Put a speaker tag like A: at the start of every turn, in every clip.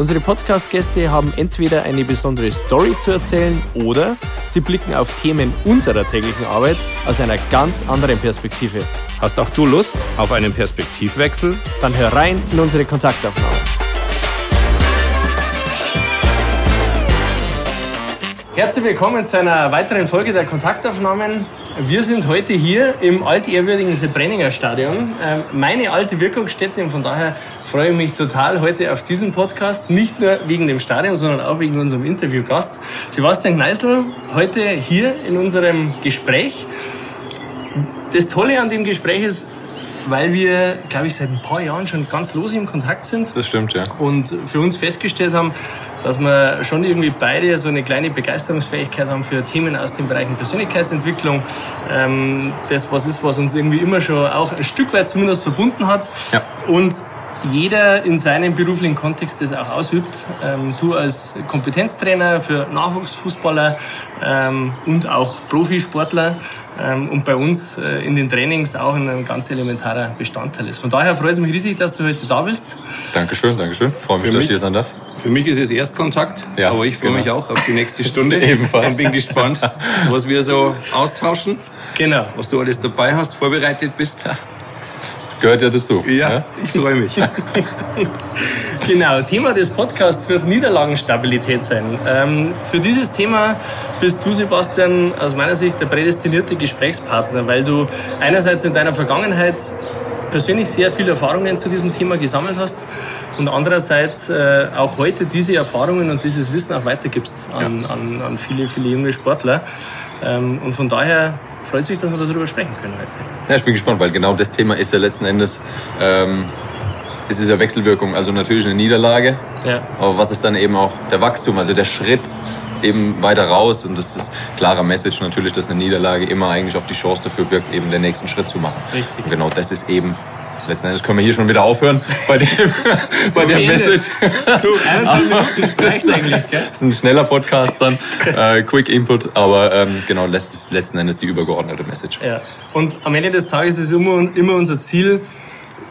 A: Unsere Podcast-Gäste haben entweder eine besondere Story zu erzählen oder sie blicken auf Themen unserer täglichen Arbeit aus einer ganz anderen Perspektive.
B: Hast auch du Lust auf einen Perspektivwechsel?
A: Dann hör rein in unsere Kontaktaufnahme. Herzlich willkommen zu einer weiteren Folge der Kontaktaufnahmen. Wir sind heute hier im altehrwürdigen Sebrenninger Stadion, ähm, meine alte Wirkungsstätte und von daher freue ich mich total heute auf diesen Podcast, nicht nur wegen dem Stadion, sondern auch wegen unserem Interviewgast. Sebastian Kneißl, heute hier in unserem Gespräch. Das Tolle an dem Gespräch ist, weil wir, glaube ich, seit ein paar Jahren schon ganz los im Kontakt sind.
B: Das stimmt, ja.
A: Und für uns festgestellt haben, dass wir schon irgendwie beide so eine kleine Begeisterungsfähigkeit haben für Themen aus den Bereichen Persönlichkeitsentwicklung. Ähm, das was ist, was uns irgendwie immer schon auch ein Stück weit zumindest verbunden hat.
B: Ja.
A: Und jeder in seinem beruflichen Kontext das auch ausübt. Ähm, du als Kompetenztrainer für Nachwuchsfußballer ähm, und auch Profisportler ähm, und bei uns äh, in den Trainings auch ein ganz elementarer Bestandteil ist. Von daher freut es mich riesig, dass du heute da bist.
B: Dankeschön, Dankeschön. Freue mich,
C: Für
B: dass
C: mich-
B: ich hier sein darf.
C: Für mich ist es Erstkontakt,
B: Ja,
C: aber ich freue
B: genau.
C: mich auch auf die nächste Stunde.
B: Ebenfalls.
C: Und bin gespannt, was wir so austauschen,
A: Genau.
C: was du alles dabei hast, vorbereitet bist.
B: Gehört ja dazu.
C: Ja, ich freue mich.
A: Genau, Thema des Podcasts wird Niederlagenstabilität sein. Ähm, für dieses Thema bist du, Sebastian, aus meiner Sicht der prädestinierte Gesprächspartner, weil du einerseits in deiner Vergangenheit persönlich sehr viele Erfahrungen zu diesem Thema gesammelt hast und andererseits äh, auch heute diese Erfahrungen und dieses Wissen auch weitergibst an, an, an viele, viele junge Sportler. Ähm, und von daher freut es mich, dass wir darüber sprechen können heute.
B: Ja, ich bin gespannt, weil genau das Thema ist ja letzten Endes, ähm, es ist ja Wechselwirkung, also natürlich eine Niederlage,
A: Ja.
B: aber was ist dann eben auch der Wachstum, also der Schritt eben weiter raus und das ist klarer Message natürlich, dass eine Niederlage immer eigentlich auch die Chance dafür birgt, eben den nächsten Schritt zu machen.
A: Richtig.
B: Und genau das ist eben, letzten Endes können wir hier schon wieder aufhören bei dem, bei der. Message.
A: Du, 21 Minuten reicht's eigentlich, gell?
B: Das ist ein schneller Podcast dann, äh, Quick Input, aber ähm, genau letztes, letzten Endes die übergeordnete Message.
A: Ja. Und am Ende des Tages ist immer, immer unser Ziel,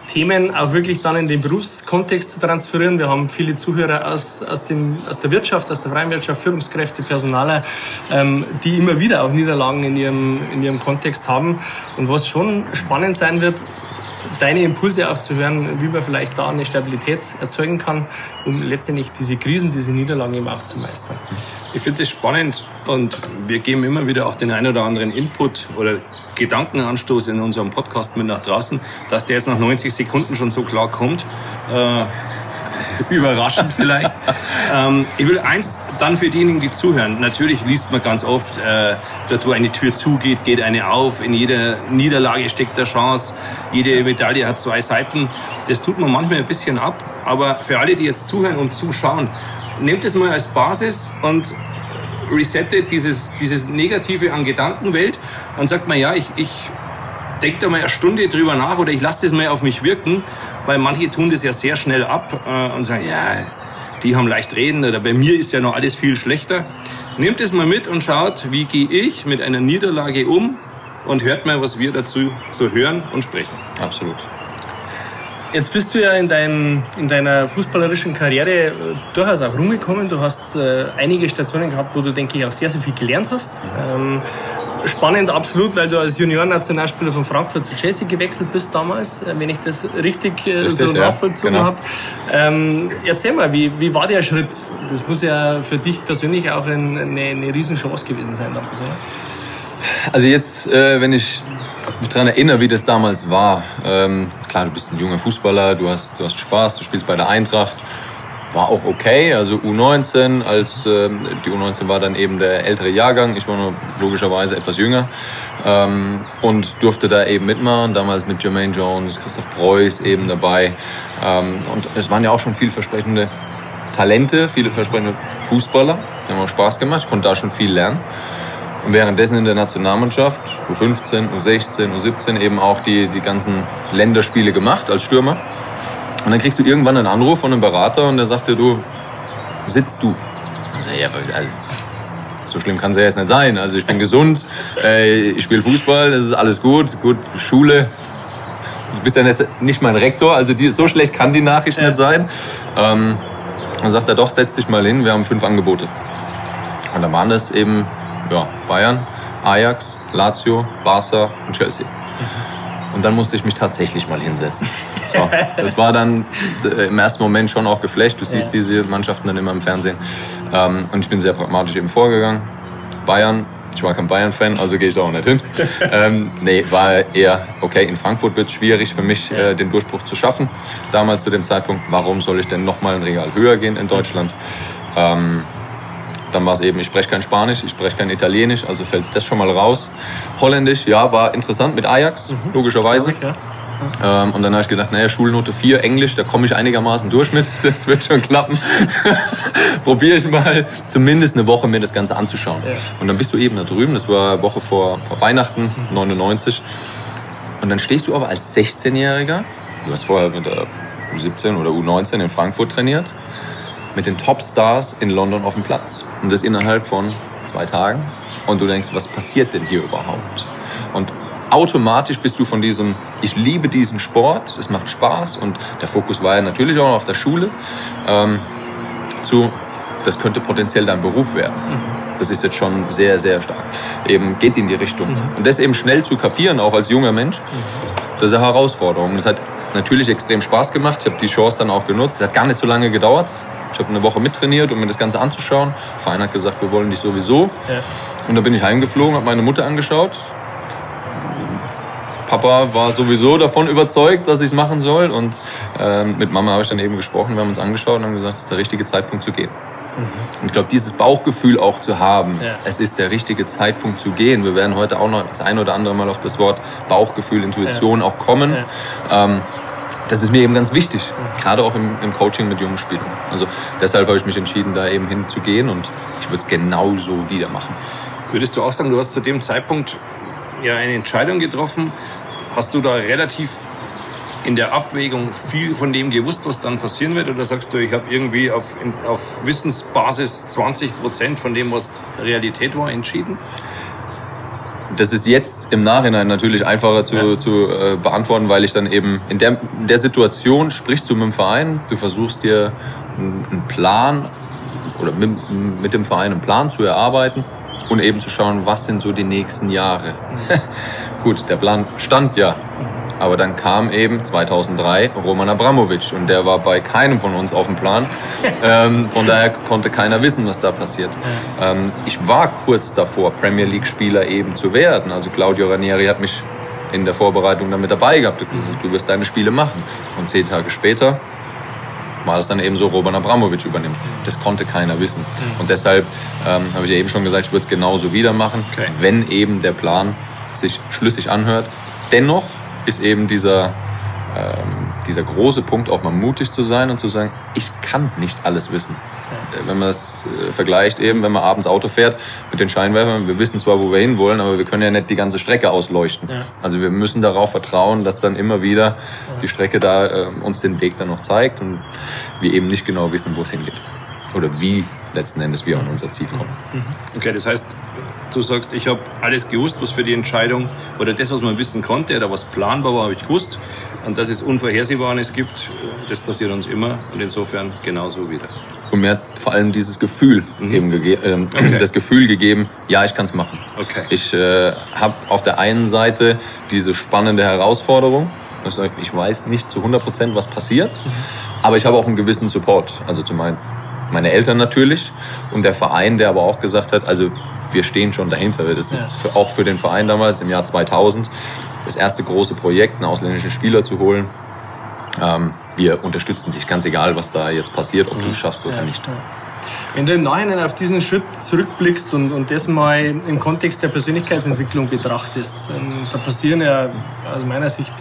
A: Themen auch wirklich dann in den Berufskontext zu transferieren. Wir haben viele Zuhörer aus, aus, dem, aus der Wirtschaft, aus der freien Wirtschaft, Führungskräfte, Personaler, ähm, die immer wieder auch Niederlagen in ihrem, in ihrem Kontext haben. Und was schon spannend sein wird, deine Impulse auch zu hören, wie man vielleicht da eine Stabilität erzeugen kann, um letztendlich diese Krisen, diese Niederlagen eben auch zu meistern.
C: Ich finde es spannend und wir geben immer wieder auch den einen oder anderen Input oder Gedankenanstoß in unserem Podcast mit nach draußen, dass der jetzt nach 90 Sekunden schon so klar kommt. Äh, überraschend vielleicht. ähm, ich will eins dann für diejenigen, die zuhören. Natürlich liest man ganz oft, äh, dort wo eine Tür zugeht, geht eine auf. In jeder Niederlage steckt eine Chance. Jede Medaille hat zwei Seiten. Das tut man manchmal ein bisschen ab. Aber für alle, die jetzt zuhören und zuschauen, nehmt es mal als Basis und resettet dieses, dieses Negative an Gedankenwelt und sagt mal, ja, ich, ich denke da mal eine Stunde drüber nach oder ich lasse das mal auf mich wirken, weil manche tun das ja sehr schnell ab äh, und sagen, ja, die haben leicht reden oder bei mir ist ja noch alles viel schlechter. Nehmt es mal mit und schaut, wie gehe ich mit einer Niederlage um und hört mal, was wir dazu so hören und sprechen.
B: Absolut.
A: Jetzt bist du ja in, dein, in deiner fußballerischen Karriere äh, durchaus auch rumgekommen. Du hast äh, einige Stationen gehabt, wo du, denke ich, auch sehr, sehr viel gelernt hast. Ähm, spannend, absolut, weil du als Junioren-Nationalspieler von Frankfurt zu Chelsea gewechselt bist damals, äh, wenn ich das richtig, äh,
B: Richtig,
A: so
B: ja.
A: nachvollzogen
B: Genau.
A: habe. Ähm, erzähl mal, wie, wie war der Schritt? Das muss ja für dich persönlich auch ein, eine, eine Riesenchance gewesen sein damals, oder?
B: Also jetzt, äh, wenn ich mich daran erinnere, wie das damals war, ähm, klar, du bist ein junger Fußballer, du hast, du hast Spaß, du spielst bei der Eintracht, war auch okay, also U19, als ähm, die U19 war dann eben der ältere Jahrgang, ich war nur logischerweise etwas jünger ähm, und durfte da eben mitmachen, damals mit Jermaine Jones, Christoph Preuß eben dabei. Ähm, und es waren ja auch schon vielversprechende Talente, viele versprechende Fußballer, die haben auch Spaß gemacht, ich konnte da schon viel lernen. Und währenddessen in der Nationalmannschaft, U15, U16, U17 eben auch die, die ganzen Länderspiele gemacht als Stürmer. Und dann kriegst du irgendwann einen Anruf von einem Berater und der sagt dir, du, sitzt du? Also, ja, also, so schlimm kann es ja jetzt nicht sein. Also ich bin gesund, äh, ich spiele Fußball, das ist alles gut, gut, Schule. Du bist ja nicht, nicht mein Rektor, also die, so schlecht kann die Nachricht ja. nicht sein. Ähm, dann sagt er doch, setz dich mal hin, wir haben fünf Angebote. Und dann waren das eben ja, Bayern, Ajax, Lazio, Barca und Chelsea. Und dann musste ich mich tatsächlich mal hinsetzen. So, das war dann äh, im ersten Moment schon auch geflecht. Du siehst ja. diese Mannschaften dann immer im Fernsehen. Ähm, und ich bin sehr pragmatisch eben vorgegangen. Bayern, ich war kein Bayern-Fan, also gehe ich da auch nicht hin. ähm, nee, war eher, okay, in Frankfurt wird es schwierig für mich, äh, den Durchbruch zu schaffen. Damals zu dem Zeitpunkt, warum soll ich denn nochmal ein Regal höher gehen in Deutschland? Ähm, dann war es eben, ich spreche kein Spanisch, ich spreche kein Italienisch, also fällt das schon mal raus. Holländisch, ja, war interessant mit Ajax, mhm. logischerweise. Ja. Ähm, und dann habe ich gedacht, naja, Schulnote 4, Englisch, da komme ich einigermaßen durch mit, das wird schon klappen. Probiere ich mal zumindest eine Woche mir das Ganze anzuschauen. Ja. Und dann bist du eben da drüben, das war Woche vor, vor Weihnachten, 99. Mhm. Und dann stehst du aber als 16-Jähriger, du hast vorher mit der U17 oder U19 in Frankfurt trainiert, mit den Topstars in London auf dem Platz. Und das innerhalb von zwei Tagen. Und du denkst, was passiert denn hier überhaupt? Und automatisch bist du von diesem, ich liebe diesen Sport, es macht Spaß und der Fokus war ja natürlich auch noch auf der Schule, ähm, zu, das könnte potenziell dein Beruf werden. Das ist jetzt schon sehr, sehr stark. Eben geht in die Richtung. Mhm. Und das eben schnell zu kapieren, auch als junger Mensch, das ist eine Herausforderung. Das hat natürlich extrem Spaß gemacht. Ich habe die Chance dann auch genutzt. Es hat gar nicht so lange gedauert. Ich habe eine Woche mittrainiert, um mir das Ganze anzuschauen. Der Verein hat gesagt, wir wollen dich sowieso. Ja. Und da bin ich heimgeflogen, habe meine Mutter angeschaut. Papa war sowieso davon überzeugt, dass ich es machen soll. Und ähm, mit Mama habe ich dann eben gesprochen, wir haben uns angeschaut und haben gesagt, es ist der richtige Zeitpunkt zu gehen. Mhm. Und ich glaube, dieses Bauchgefühl auch zu haben, ja. es ist der richtige Zeitpunkt zu gehen. Wir werden heute auch noch das ein oder andere Mal auf das Wort Bauchgefühl, Intuition ja. auch kommen. Ähm, das ist mir eben ganz wichtig, gerade auch im, im Coaching mit jungen Spielern. Also deshalb habe ich mich entschieden, da eben hinzugehen und ich würde es genauso wieder machen.
C: Würdest du auch sagen, du hast zu dem Zeitpunkt ja eine Entscheidung getroffen? Hast du da relativ in der Abwägung viel von dem gewusst, was dann passieren wird? Oder sagst du, ich habe irgendwie auf, auf Wissensbasis 20 Prozent von dem, was Realität war, entschieden?
B: Das ist jetzt im Nachhinein natürlich einfacher zu, ja. zu äh, beantworten, weil ich dann eben in der, in der Situation sprichst du mit dem Verein, du versuchst dir einen Plan oder mit, mit dem Verein einen Plan zu erarbeiten und eben zu schauen, was sind so die nächsten Jahre. Gut, der Plan stand ja. Aber dann kam eben 2003 Roman Abramovic und der war bei keinem von uns auf dem Plan. ähm, von daher konnte keiner wissen, was da passiert. Ähm, ich war kurz davor, Premier League-Spieler eben zu werden. Also Claudio Ranieri hat mich in der Vorbereitung damit dabei gehabt. Du wirst deine Spiele machen. Und zehn Tage später war das dann eben so, Roman Abramovic übernimmt. Das konnte keiner wissen. Und deshalb ähm, habe ich ja eben schon gesagt, ich würde es genauso wieder machen, okay. wenn eben der Plan sich schlüssig anhört. Dennoch ist eben dieser, ähm, dieser große Punkt, auch mal mutig zu sein und zu sagen, ich kann nicht alles wissen. Äh, wenn man es äh, vergleicht eben, wenn man abends Auto fährt mit den Scheinwerfern, wir wissen zwar, wo wir hinwollen, aber wir können ja nicht die ganze Strecke ausleuchten. Ja. Also wir müssen darauf vertrauen, dass dann immer wieder ja. die Strecke da äh, uns den Weg dann noch zeigt und wir eben nicht genau wissen, wo es hingeht. Oder wie letzten Endes wir an unser Ziel kommen.
C: Okay, das heißt, du sagst, ich habe alles gewusst, was für die Entscheidung oder das, was man wissen konnte oder was planbar war, habe ich gewusst. Und dass es Unvorhersehbares gibt, das passiert uns immer und insofern genauso wieder.
B: Und mir hat vor allem dieses Gefühl mhm. eben gegeben, äh, okay. das Gefühl gegeben, ja, ich kann es machen. Okay. Ich äh, habe auf der einen Seite diese spannende Herausforderung, ich weiß nicht zu 100 Prozent, was passiert, mhm. aber ich habe auch einen gewissen Support. Also zum einen meine Eltern natürlich und der Verein, der aber auch gesagt hat, also wir stehen schon dahinter. Das ist für, auch für den Verein damals im Jahr 2000 das erste große Projekt, einen ausländischen Spieler zu holen. Ähm, wir unterstützen dich, ganz egal, was da jetzt passiert, ob du es schaffst oder ja, nicht. Ja.
A: Wenn du im Nachhinein auf diesen Schritt zurückblickst und, und das mal im Kontext der Persönlichkeitsentwicklung betrachtest, ähm, da passieren ja aus meiner Sicht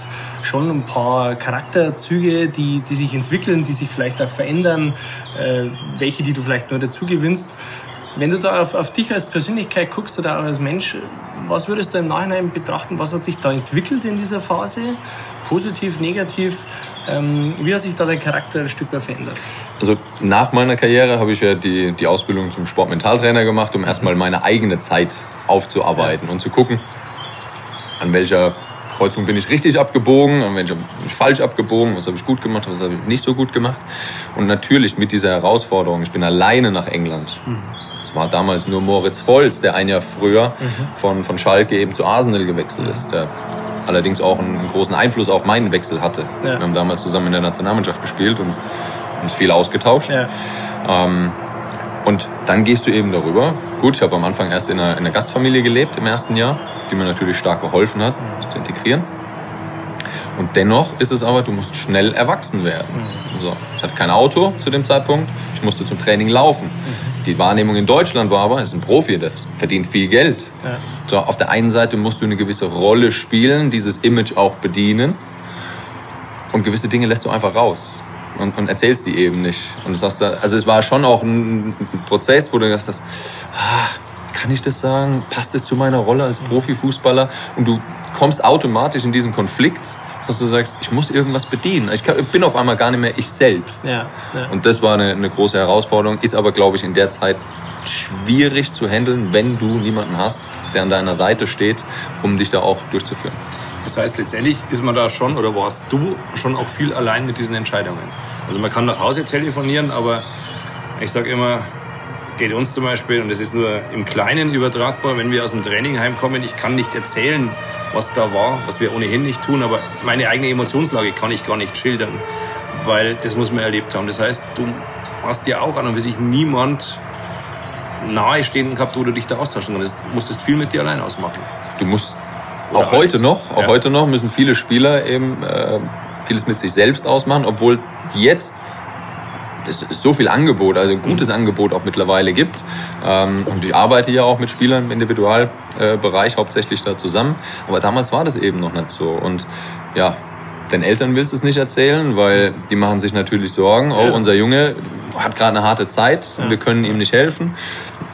A: schon ein paar Charakterzüge, die, die sich entwickeln, die sich vielleicht auch verändern, äh, welche, die du vielleicht nur dazu gewinnst. Wenn du da auf, auf dich als Persönlichkeit guckst oder auch als Mensch, was würdest du im Nachhinein betrachten? Was hat sich da entwickelt in dieser Phase? Positiv, negativ? Ähm, wie hat sich da dein Charakter ein Stück weit verändert?
B: Also nach meiner Karriere habe ich ja die, die Ausbildung zum Sportmentaltrainer gemacht, um erstmal meine eigene Zeit aufzuarbeiten ja. und zu gucken, an welcher Kreuzung bin ich richtig abgebogen, bin ich falsch abgebogen, was habe ich gut gemacht, was habe ich nicht so gut gemacht. Und natürlich mit dieser Herausforderung, ich bin alleine nach England. Mhm. Es war damals nur Moritz Volz, der ein Jahr früher mhm. von, von Schalke eben zu Arsenal gewechselt ist, der allerdings auch einen großen Einfluss auf meinen Wechsel hatte. Ja. Wir haben damals zusammen in der Nationalmannschaft gespielt und uns viel ausgetauscht. Ja. Ähm, und dann gehst du eben darüber. Gut, ich habe am Anfang erst in einer, in einer, Gastfamilie gelebt im ersten Jahr, die mir natürlich stark geholfen hat, mich zu integrieren. Und dennoch ist es aber, du musst schnell erwachsen werden. Mhm. So, ich hatte kein Auto zu dem Zeitpunkt, ich musste zum Training laufen. Mhm. Die Wahrnehmung in Deutschland war aber, es ist ein Profi, der verdient viel Geld. So, auf der einen Seite musst du eine gewisse Rolle spielen, dieses Image auch bedienen. Und gewisse Dinge lässt du einfach raus und, und erzählst die eben nicht. Und du sagst, also es war schon auch ein, Prozess, wo du gesagt hast, ah, kann ich das sagen? Passt es zu meiner Rolle als Profifußballer? Und du kommst automatisch in diesen Konflikt, dass du sagst, ich muss irgendwas bedienen. Ich, kann, ich bin auf einmal gar nicht mehr ich selbst. Ja, ja. Und das war eine, eine große Herausforderung, ist aber, glaube ich, in der Zeit schwierig zu handeln, wenn du niemanden hast, der an deiner Seite steht, um dich da auch durchzuführen.
C: Das heißt, letztendlich ist man da schon oder warst du schon auch viel allein mit diesen Entscheidungen. Also man kann nach Hause telefonieren, aber ich sage immer, geht uns zum Beispiel, und das ist nur im Kleinen übertragbar, wenn wir aus dem Training heimkommen, ich kann nicht erzählen, was da war, was wir ohnehin nicht tun, aber meine eigene Emotionslage kann ich gar nicht schildern, weil das muss man erlebt haben. Das heißt, du hast ja auch an und für sich niemand nahestehenden gehabt, wo du dich da austauschen kannst. Du musstest viel mit dir allein ausmachen.
B: Du musst Oder auch heute noch, auch ja. heute noch müssen viele Spieler eben äh, vieles mit sich selbst ausmachen, obwohl jetzt es so viel Angebot, also gutes mhm. Angebot auch mittlerweile gibt. Ähm, und ich arbeite ja auch mit Spielern im Individualbereich hauptsächlich da zusammen. Aber damals war das eben noch nicht so. Und ja, den Eltern willst du es nicht erzählen, weil die machen sich natürlich Sorgen. Oh, unser Junge hat gerade eine harte Zeit, ja. wir können ihm nicht helfen.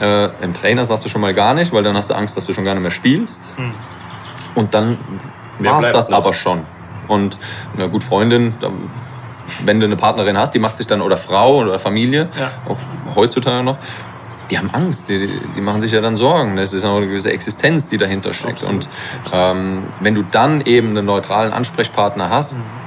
B: Äh, Im Trainer sagst du schon mal gar nicht, weil dann hast du Angst, dass du schon gar nicht mehr spielst. Und dann war es das noch? aber schon. Und eine gute Freundin, wenn du eine Partnerin hast, die macht sich dann, oder Frau oder Familie, ja. auch heutzutage noch, die haben Angst, die, die machen sich ja dann Sorgen. Das ist auch eine gewisse Existenz, die dahinter steckt. Absolut. Und ähm, wenn du dann eben einen neutralen Ansprechpartner hast, mhm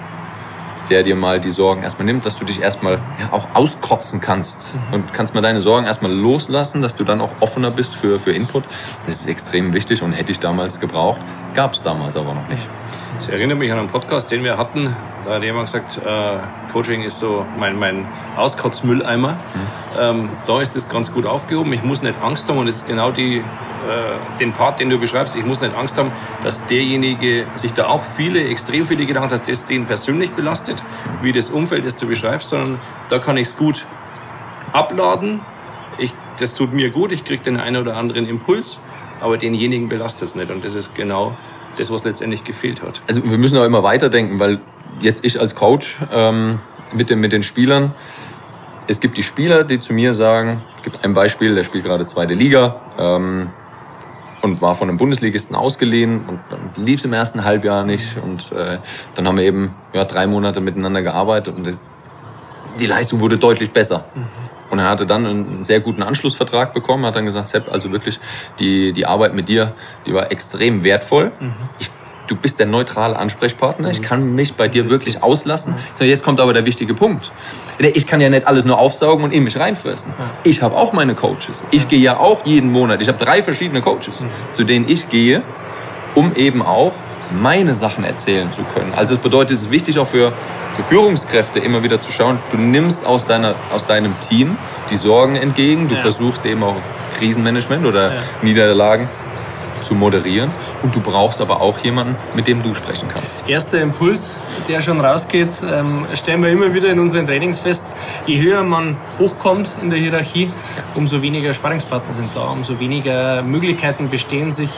B: der dir mal die Sorgen erstmal nimmt, dass du dich erstmal ja, auch auskotzen kannst mhm. und kannst mal deine Sorgen erstmal loslassen, dass du dann auch offener bist für, für Input. Das ist extrem wichtig und hätte ich damals gebraucht, gab es damals aber noch nicht.
C: Das erinnert mich an einen Podcast, den wir hatten. Da hat jemand gesagt, äh, Coaching ist so mein, mein Auskotzmülleimer. Mhm. Ähm, da ist es ganz gut aufgehoben. Ich muss nicht Angst haben und es ist genau die äh, den Part, den du beschreibst, ich muss nicht Angst haben, dass derjenige sich da auch viele, extrem viele Gedanken, dass das den persönlich belastet, wie das Umfeld, das du beschreibst, sondern da kann ich es gut abladen. Ich, das tut mir gut, ich kriege den einen oder anderen Impuls, aber denjenigen belastet es nicht. Und das ist genau das, was letztendlich gefehlt hat.
B: Also wir müssen auch immer weiterdenken, weil jetzt ich als Coach ähm, mit, den, mit den Spielern, es gibt die Spieler, die zu mir sagen, es gibt ein Beispiel, der spielt gerade zweite Liga, ähm, und war von einem Bundesligisten ausgeliehen und dann lief es im ersten Halbjahr nicht und äh, dann haben wir eben ja, drei Monate miteinander gearbeitet und das, die Leistung wurde deutlich besser. Mhm. Und er hatte dann einen sehr guten Anschlussvertrag bekommen, hat dann gesagt, Sepp, also wirklich die, die Arbeit mit dir, die war extrem wertvoll. Mhm. Ich du bist der neutrale Ansprechpartner. Ich mhm. kann mich bei dir wirklich auslassen. Jetzt kommt aber der wichtige Punkt. Ich kann ja nicht alles nur aufsaugen und in mich reinfressen. Ich habe auch meine Coaches. Ich gehe ja auch jeden Monat. Ich habe drei verschiedene Coaches, mhm. zu denen ich gehe, um eben auch meine Sachen erzählen zu können. Also es bedeutet, es ist wichtig auch für, für Führungskräfte immer wieder zu schauen, du nimmst aus, deiner, aus deinem Team die Sorgen entgegen, du ja. versuchst eben auch Krisenmanagement oder ja. Niederlagen zu moderieren und du brauchst aber auch jemanden, mit dem du sprechen kannst.
A: Erster Impuls, der schon rausgeht, ähm, stellen wir immer wieder in unseren Trainings fest, je höher man hochkommt in der Hierarchie, umso weniger Sparringspartner sind da, umso weniger Möglichkeiten bestehen, sich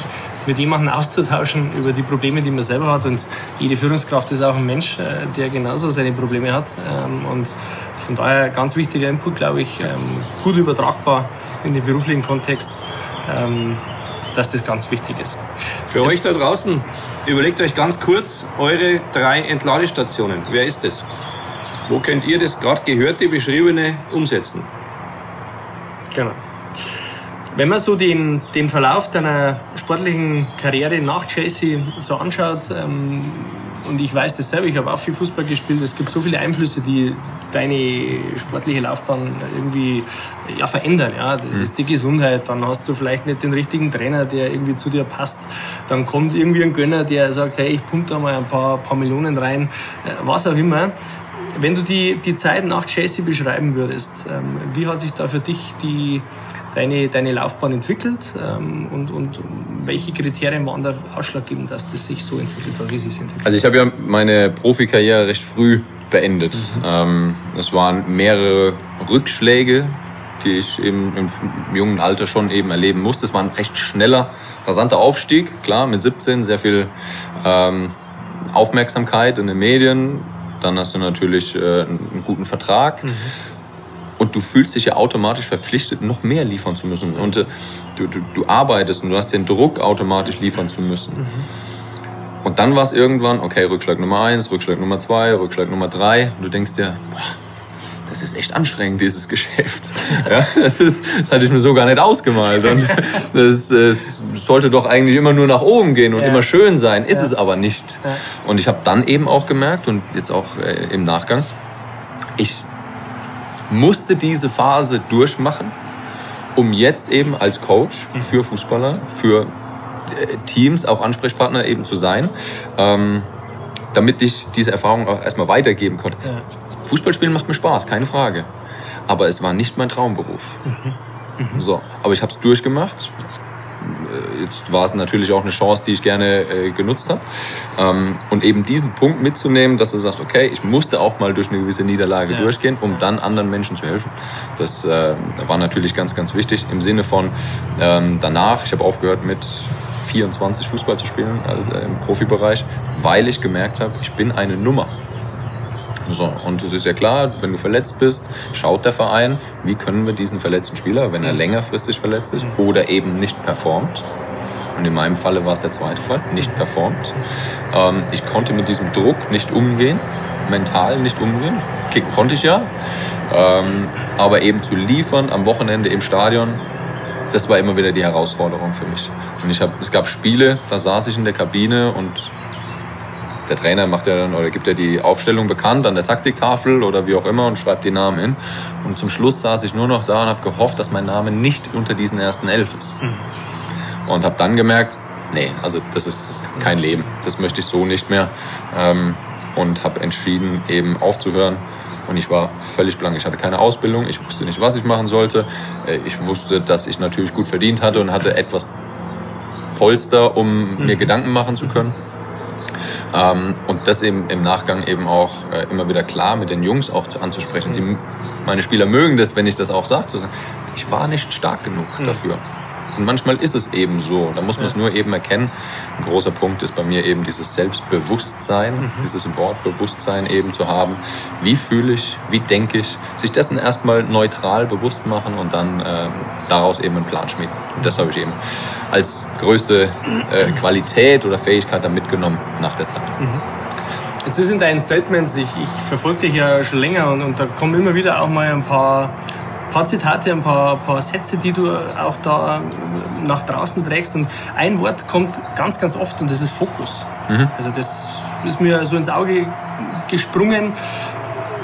A: mit jemandem auszutauschen über die Probleme, die man selber hat. Und jede Führungskraft ist auch ein Mensch, äh, der genauso seine Probleme hat. Ähm, und von daher ganz wichtiger Input, glaube ich, ähm, gut übertragbar in den beruflichen Kontext, dass das ganz wichtig ist.
C: Für euch da draußen, überlegt euch ganz kurz eure drei Entladestationen. Wer ist das? Wo könnt ihr das gerade gehörte, beschriebene umsetzen?
A: Genau. Wenn man so den, den Verlauf deiner sportlichen Karriere nach Chelsea so anschaut, ähm, und ich weiß das selber, ich habe auch viel Fußball gespielt, es gibt so viele Einflüsse, die deine sportliche Laufbahn irgendwie ja, verändern. Ja. Das mhm. ist die Gesundheit, dann hast du vielleicht nicht den richtigen Trainer, der irgendwie zu dir passt. Dann kommt irgendwie ein Gönner, der sagt, hey, ich pumpe da mal ein paar, paar Millionen rein, äh, was auch immer. Wenn du die, die Zeit nach Chelsea beschreiben würdest, ähm, wie hat sich da für dich die, deine, deine Laufbahn entwickelt ähm, und, und welche Kriterien waren da ausschlaggebend, dass das sich so entwickelt hat, wie sie sich entwickelt
B: Also ich habe ja meine Profikarriere recht früh beendet. Mhm. Ähm, es waren mehrere Rückschläge, die ich eben im jungen Alter schon eben erleben musste. Es war ein recht schneller, rasanter Aufstieg, klar, mit 17 sehr viel ähm, Aufmerksamkeit in den Medien. Dann hast du natürlich äh, einen guten Vertrag. Mhm. Und du fühlst dich ja automatisch verpflichtet, noch mehr liefern zu müssen. Und äh, du, du, du arbeitest und du hast den Druck, automatisch liefern zu müssen. Mhm. Und dann war es irgendwann, okay, Rückschlag Nummer eins, Rückschlag Nummer zwei, Rückschlag Nummer drei. Und du denkst dir, boah, das ist echt anstrengend, dieses Geschäft. Ja, das, ist, das hatte ich mir so gar nicht ausgemalt. Und das, das sollte doch eigentlich immer nur nach oben gehen und ja. immer schön sein. Ist ja. es aber nicht. Und ich habe dann eben auch gemerkt und jetzt auch äh, im Nachgang, ich musste diese Phase durchmachen, um jetzt eben als Coach mhm. für Fußballer, für äh, Teams, auch Ansprechpartner eben zu sein, ähm, damit ich diese Erfahrung auch erstmal weitergeben konnte. Ja. Fußballspielen macht mir Spaß, keine Frage. Aber es war nicht mein Traumberuf. Mhm. Mhm. So, aber ich habe es durchgemacht. Äh, jetzt war es natürlich auch eine Chance, die ich gerne äh, genutzt habe. Ähm, und eben diesen Punkt mitzunehmen, dass du sagst, okay, ich musste auch mal durch eine gewisse Niederlage ja. durchgehen, um dann anderen Menschen zu helfen. Das äh, war natürlich ganz, ganz wichtig im Sinne von ähm, danach, ich habe aufgehört mit 24 Fußball zu spielen also im Profibereich, weil ich gemerkt habe, ich bin eine Nummer. So, und es ist ja klar, wenn du verletzt bist, schaut der Verein, wie können wir diesen verletzten Spieler, wenn er längerfristig verletzt ist oder eben nicht performt, und in meinem Falle war es der zweite Fall, nicht performt. Ähm, ich konnte mit diesem Druck nicht umgehen, mental nicht umgehen. Kicken konnte ich ja, ähm, aber eben zu liefern am Wochenende im Stadion, das war immer wieder die Herausforderung für mich. Und ich hab, es gab Spiele, da saß ich in der Kabine und der Trainer macht ja dann oder gibt ja die Aufstellung bekannt an der Taktiktafel oder wie auch immer und schreibt die Namen hin. Und zum Schluss saß ich nur noch da und habe gehofft, dass mein Name nicht unter diesen ersten elf ist. Mhm. Und habe dann gemerkt, nee, also das ist kein Leben. Das möchte ich so nicht mehr. Ähm, und habe entschieden, eben aufzuhören. Und ich war völlig blank. Ich hatte keine Ausbildung. Ich wusste nicht, was ich machen sollte. Äh, ich wusste, dass ich natürlich gut verdient hatte und hatte etwas Polster, um mhm. mir Gedanken machen zu können. Ähm, und das eben im Nachgang eben auch äh, immer wieder klar mit den Jungs auch anzusprechen. Sie, meine Spieler mögen das, wenn ich das auch sage. Ich war nicht stark genug mhm. dafür. Und manchmal ist es eben so. Da muss man es nur eben erkennen. Ein großer Punkt ist bei mir eben dieses Selbstbewusstsein, mhm. dieses Wortbewusstsein eben zu haben. Wie fühle ich, wie denke ich, sich dessen erstmal neutral bewusst machen und dann ähm, daraus eben einen Plan schmieden. Und das habe ich eben als größte äh, Qualität oder Fähigkeit dann mitgenommen nach der Zeit. Mhm.
A: Jetzt ist in deinen Statements, ich, ich verfolge dich ja schon länger und, und da kommen immer wieder auch mal ein paar paar Zitate, ein paar, paar Sätze, die du auch da nach draußen trägst. Und ein Wort kommt ganz, ganz oft und das ist Fokus. Mhm. Also das ist mir so ins Auge gesprungen.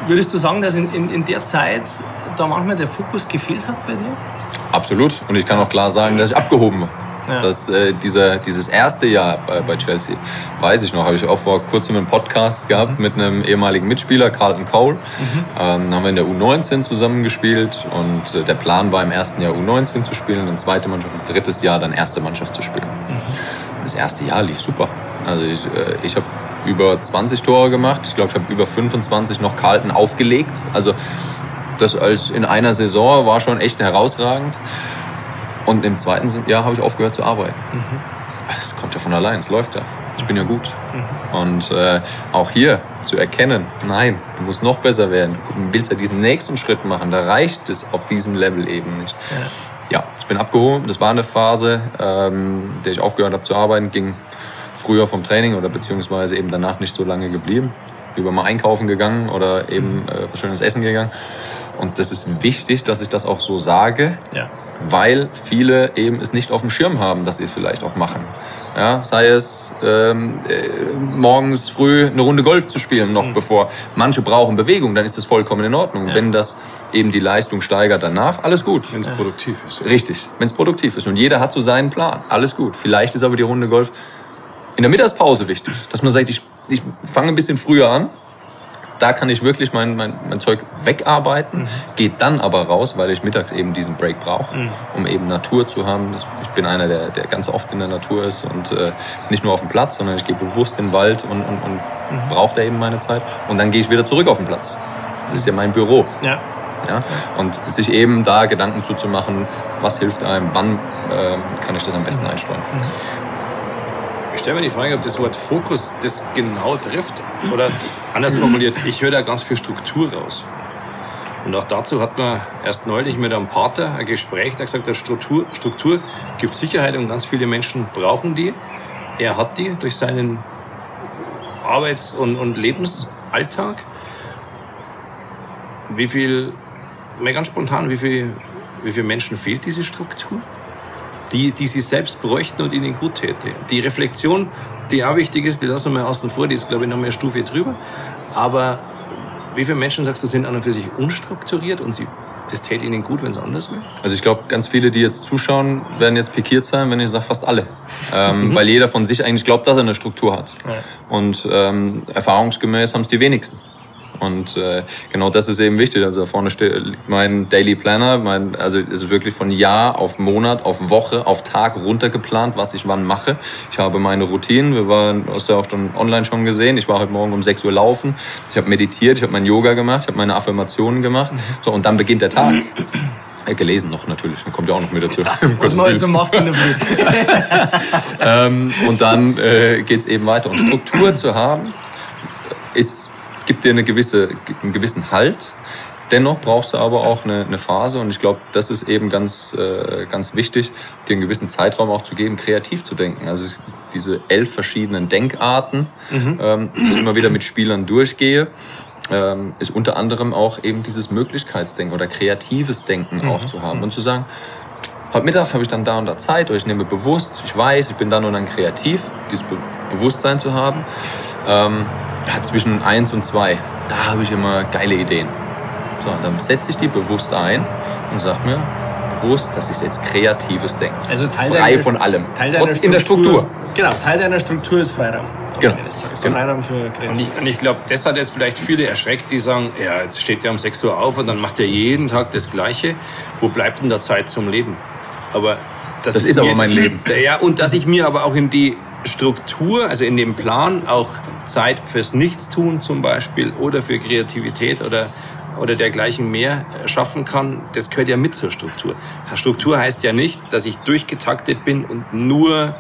A: Würdest du sagen, dass in, in, in der Zeit da manchmal der Fokus gefehlt hat bei dir?
B: Absolut. Und ich kann auch klar sagen, dass ich abgehoben. Ja. Das, äh, dieser, dieses erste Jahr bei, bei Chelsea, weiß ich noch, habe ich auch vor kurzem einen Podcast gehabt mit einem ehemaligen Mitspieler, Carlton Cole. Mhm. Ähm, haben wir in der U19 zusammengespielt und äh, der Plan war im ersten Jahr U19 zu spielen, dann zweite Mannschaft, und drittes Jahr dann erste Mannschaft zu spielen. Mhm. Das erste Jahr lief super. Also ich, äh, ich habe über 20 Tore gemacht. Ich glaube, ich habe über 25 noch Carlton aufgelegt. Also das als in einer Saison war schon echt herausragend. Und im zweiten Jahr habe ich aufgehört zu arbeiten. Mhm. Es kommt ja von allein, es läuft ja. Ich bin ja gut. Mhm. Und äh, auch hier zu erkennen, nein, du musst noch besser werden. Du willst ja diesen nächsten Schritt machen. Da reicht es auf diesem Level eben nicht. Ja, ja ich bin abgehoben. Das war eine Phase, ähm, der ich aufgehört habe zu arbeiten, ging früher vom Training oder beziehungsweise eben danach nicht so lange geblieben. Über mal einkaufen gegangen oder eben äh, was schönes Essen gegangen. Und das ist wichtig, dass ich das auch so sage, ja. weil viele eben es nicht auf dem Schirm haben, dass sie es vielleicht auch machen. Ja, sei es ähm, äh, morgens früh eine Runde Golf zu spielen, noch mhm. bevor manche brauchen Bewegung, dann ist das vollkommen in Ordnung. Ja. Wenn das eben die Leistung steigert danach, alles gut.
C: Wenn es produktiv ist.
B: Richtig, wenn es produktiv ist. Und jeder hat so seinen Plan, alles gut. Vielleicht ist aber die Runde Golf in der Mittagspause wichtig, dass man sagt, ich, ich fange ein bisschen früher an, da kann ich wirklich mein, mein, mein Zeug wegarbeiten, mhm. geht dann aber raus, weil ich mittags eben diesen Break brauche, mhm. um eben Natur zu haben. Ich bin einer, der, der ganz oft in der Natur ist und äh, nicht nur auf dem Platz, sondern ich gehe bewusst in den Wald und, und, und mhm. brauche da eben meine Zeit. Und dann gehe ich wieder zurück auf den Platz. Das ist ja mein Büro.
A: Ja.
B: Ja? Und sich eben da Gedanken zuzumachen, was hilft einem, wann äh, kann ich das am besten einsteuern.
C: Ich stelle mir die Frage, ob das Wort Fokus das genau trifft. Oder anders formuliert, ich höre da ganz viel Struktur raus. Und auch dazu hat man erst neulich mit einem Pater ein Gespräch, der gesagt hat, Struktur, Struktur gibt Sicherheit und ganz viele Menschen brauchen die. Er hat die durch seinen Arbeits- und, und Lebensalltag. Wie viel, mal ganz spontan, wie viel, wie viel Menschen fehlt diese Struktur? Die, die sie selbst bräuchten und ihnen gut täte. Die Reflexion, die auch wichtig ist, die lassen wir mal außen vor, die ist, glaube ich, noch mehr Stufe drüber. Aber wie viele Menschen, sagst du, sind an und für sich unstrukturiert und sie das täte ihnen gut, wenn es anders wäre?
B: Also ich glaube, ganz viele, die jetzt zuschauen, werden jetzt pikiert sein, wenn ich sage, fast alle. Ähm, mhm. Weil jeder von sich eigentlich glaubt, dass er eine Struktur hat. Ja. Und ähm, erfahrungsgemäß haben es die wenigsten. Und äh, genau das ist eben wichtig. Also da vorne steht mein Daily Planner. Mein, also es ist wirklich von Jahr auf Monat, auf Woche, auf Tag runtergeplant, was ich wann mache. Ich habe meine Routinen. Wir waren, hast du ja auch schon online schon gesehen. Ich war heute Morgen um 6 Uhr laufen. Ich habe meditiert, ich habe mein Yoga gemacht, ich habe meine Affirmationen gemacht. Mhm. So, und dann beginnt der Tag. Äh, gelesen noch natürlich, dann kommt ja auch noch mit dazu. Ja,
A: was man so macht in der
B: ähm, und dann äh, geht eben weiter. Und Struktur zu haben, gibt dir eine gewisse, einen gewissen Halt. Dennoch brauchst du aber auch eine, eine Phase und ich glaube, das ist eben ganz, äh, ganz wichtig, dir einen gewissen Zeitraum auch zu geben, kreativ zu denken. Also diese elf verschiedenen Denkarten, mhm. ähm, die ich immer wieder mit Spielern durchgehe, ähm, ist unter anderem auch eben dieses Möglichkeitsdenken oder kreatives Denken mhm. auch zu haben und zu sagen, heute Mittag habe ich dann da und da Zeit oder ich nehme bewusst, ich weiß, ich bin dann und dann kreativ, dieses Be Bewusstsein zu haben. Ähm, ja, zwischen eins und zwei, da habe ich immer geile Ideen. So, dann setze ich die bewusst ein und sage mir bewusst, das ist jetzt kreatives Denken.
A: Also Teil
B: frei deiner, von allem.
A: Teil deiner Struktur, in der Struktur.
B: Genau,
A: Teil deiner Struktur ist Freiraum.
B: Genau.
A: genau. Freiraum für
C: Kreativität. Und ich, ich glaube, das hat jetzt vielleicht viele erschreckt, die sagen, ja, jetzt steht der um 6 Uhr auf und dann macht er jeden Tag das Gleiche. Wo bleibt denn da Zeit zum Leben? Aber
B: das, das ist aber mein Leben.
C: Ja, und dass ich mir aber auch in die Struktur, also in dem Plan auch Zeit fürs Nichtstun zum Beispiel oder für Kreativität oder, oder dergleichen mehr schaffen kann, das gehört ja mit zur Struktur. Struktur heißt ja nicht, dass ich durchgetaktet bin und nur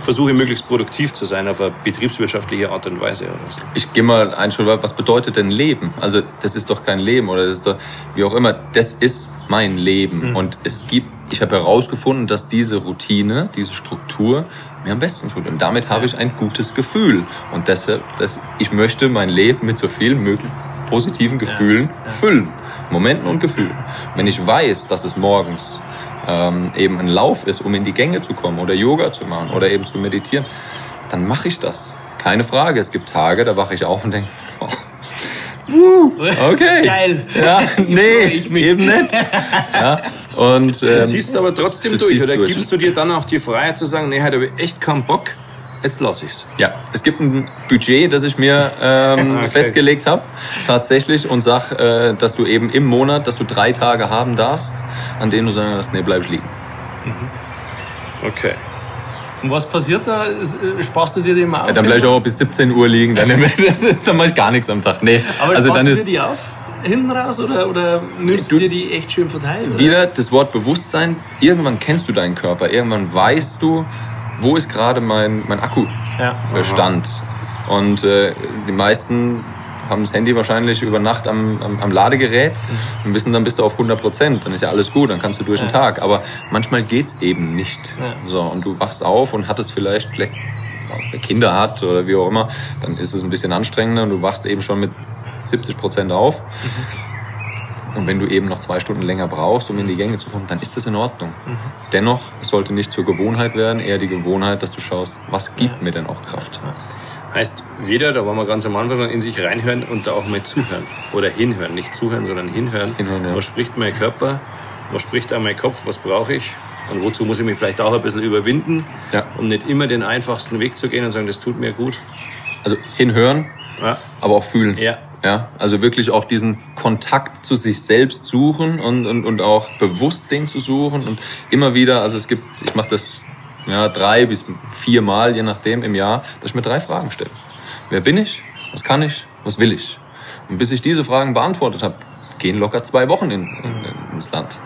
C: versuche möglichst produktiv zu sein auf eine betriebswirtschaftliche Art und Weise. Oder so.
B: Ich gehe mal ein Schritt was bedeutet denn Leben? Also das ist doch kein Leben oder das ist doch, wie auch immer, das ist mein Leben. Mhm. Und es gibt, ich habe herausgefunden, dass diese Routine, diese Struktur mir am besten tut. Und damit habe ich ein gutes Gefühl. Und deshalb, dass ich möchte mein Leben mit so vielen möglichen positiven Gefühlen ja, ja. füllen. Momenten und Gefühlen. Wenn ich weiß, dass es morgens ähm, eben ein Lauf ist, um in die Gänge zu kommen oder Yoga zu machen oder eben zu meditieren, dann mache ich das. Keine Frage. Es gibt Tage, da wache ich auf und denke, oh, okay.
A: Geil.
B: Ja, nee, ich mich. eben nicht. Ja, und,
C: ähm, du ziehst aber trotzdem durch, oder durch. gibst du dir dann auch die Freiheit zu sagen, nee, heute habe ich echt keinen Bock, jetzt lasse ich's.
B: Ja, es gibt ein Budget, das ich mir ähm, okay. festgelegt habe, tatsächlich, und sag, äh, dass du eben im Monat, dass du drei Tage haben darfst, an denen du sagen kannst, nee, bleib ich liegen.
C: Mhm. Okay.
A: Und was passiert da? Äh, sparst du dir die mal
B: auf? Ja, dann bleib ich auch bis 17 Uhr liegen, dann, dann mache ich gar nichts am Tag. Nee,
A: Aber also dann ist, du dir die auf? hinten raus oder, oder nimmst du dir die echt schön verteilt?
B: Wieder das Wort Bewusstsein. Irgendwann kennst du deinen Körper. Irgendwann weißt du, wo ist gerade mein, mein Akkubestand? Ja. Und äh, die meisten haben das Handy wahrscheinlich über Nacht am, am, am Ladegerät und wissen, dann bist du auf 100 Prozent. Dann ist ja alles gut, dann kannst du durch ja. den Tag. Aber manchmal geht's eben nicht. Ja. So, und du wachst auf und hattest vielleicht, vielleicht wer Kinder hat oder wie auch immer, dann ist es ein bisschen anstrengender und du wachst eben schon mit 70 Prozent auf. Mhm. Und wenn du eben noch zwei Stunden länger brauchst, um in die Gänge zu kommen, dann ist das in Ordnung. Mhm. Dennoch, es sollte nicht zur Gewohnheit werden, eher die Gewohnheit, dass du schaust, was gibt ja. mir denn auch Kraft. Ja.
C: Heißt wieder, da wollen wir ganz am Anfang schon in sich reinhören und da auch mal zuhören. Oder hinhören. Nicht zuhören, sondern hinhören. hinhören ja. Was spricht mein Körper? Was spricht auch mein Kopf? Was brauche ich? Und wozu muss ich mich vielleicht auch ein bisschen überwinden, ja. um nicht immer den einfachsten Weg zu gehen und sagen, das tut mir gut?
B: Also hinhören, aber auch fühlen. Ja. Ja, also wirklich auch diesen Kontakt zu sich selbst suchen und, und, und auch bewusst den zu suchen und immer wieder, also es gibt, ich mache das ja, drei bis vier Mal, je nachdem, im Jahr, dass ich mir drei Fragen stelle. Wer bin ich? Was kann ich? Was will ich? Und bis ich diese Fragen beantwortet habe, gehen locker zwei Wochen in, in, ins Land.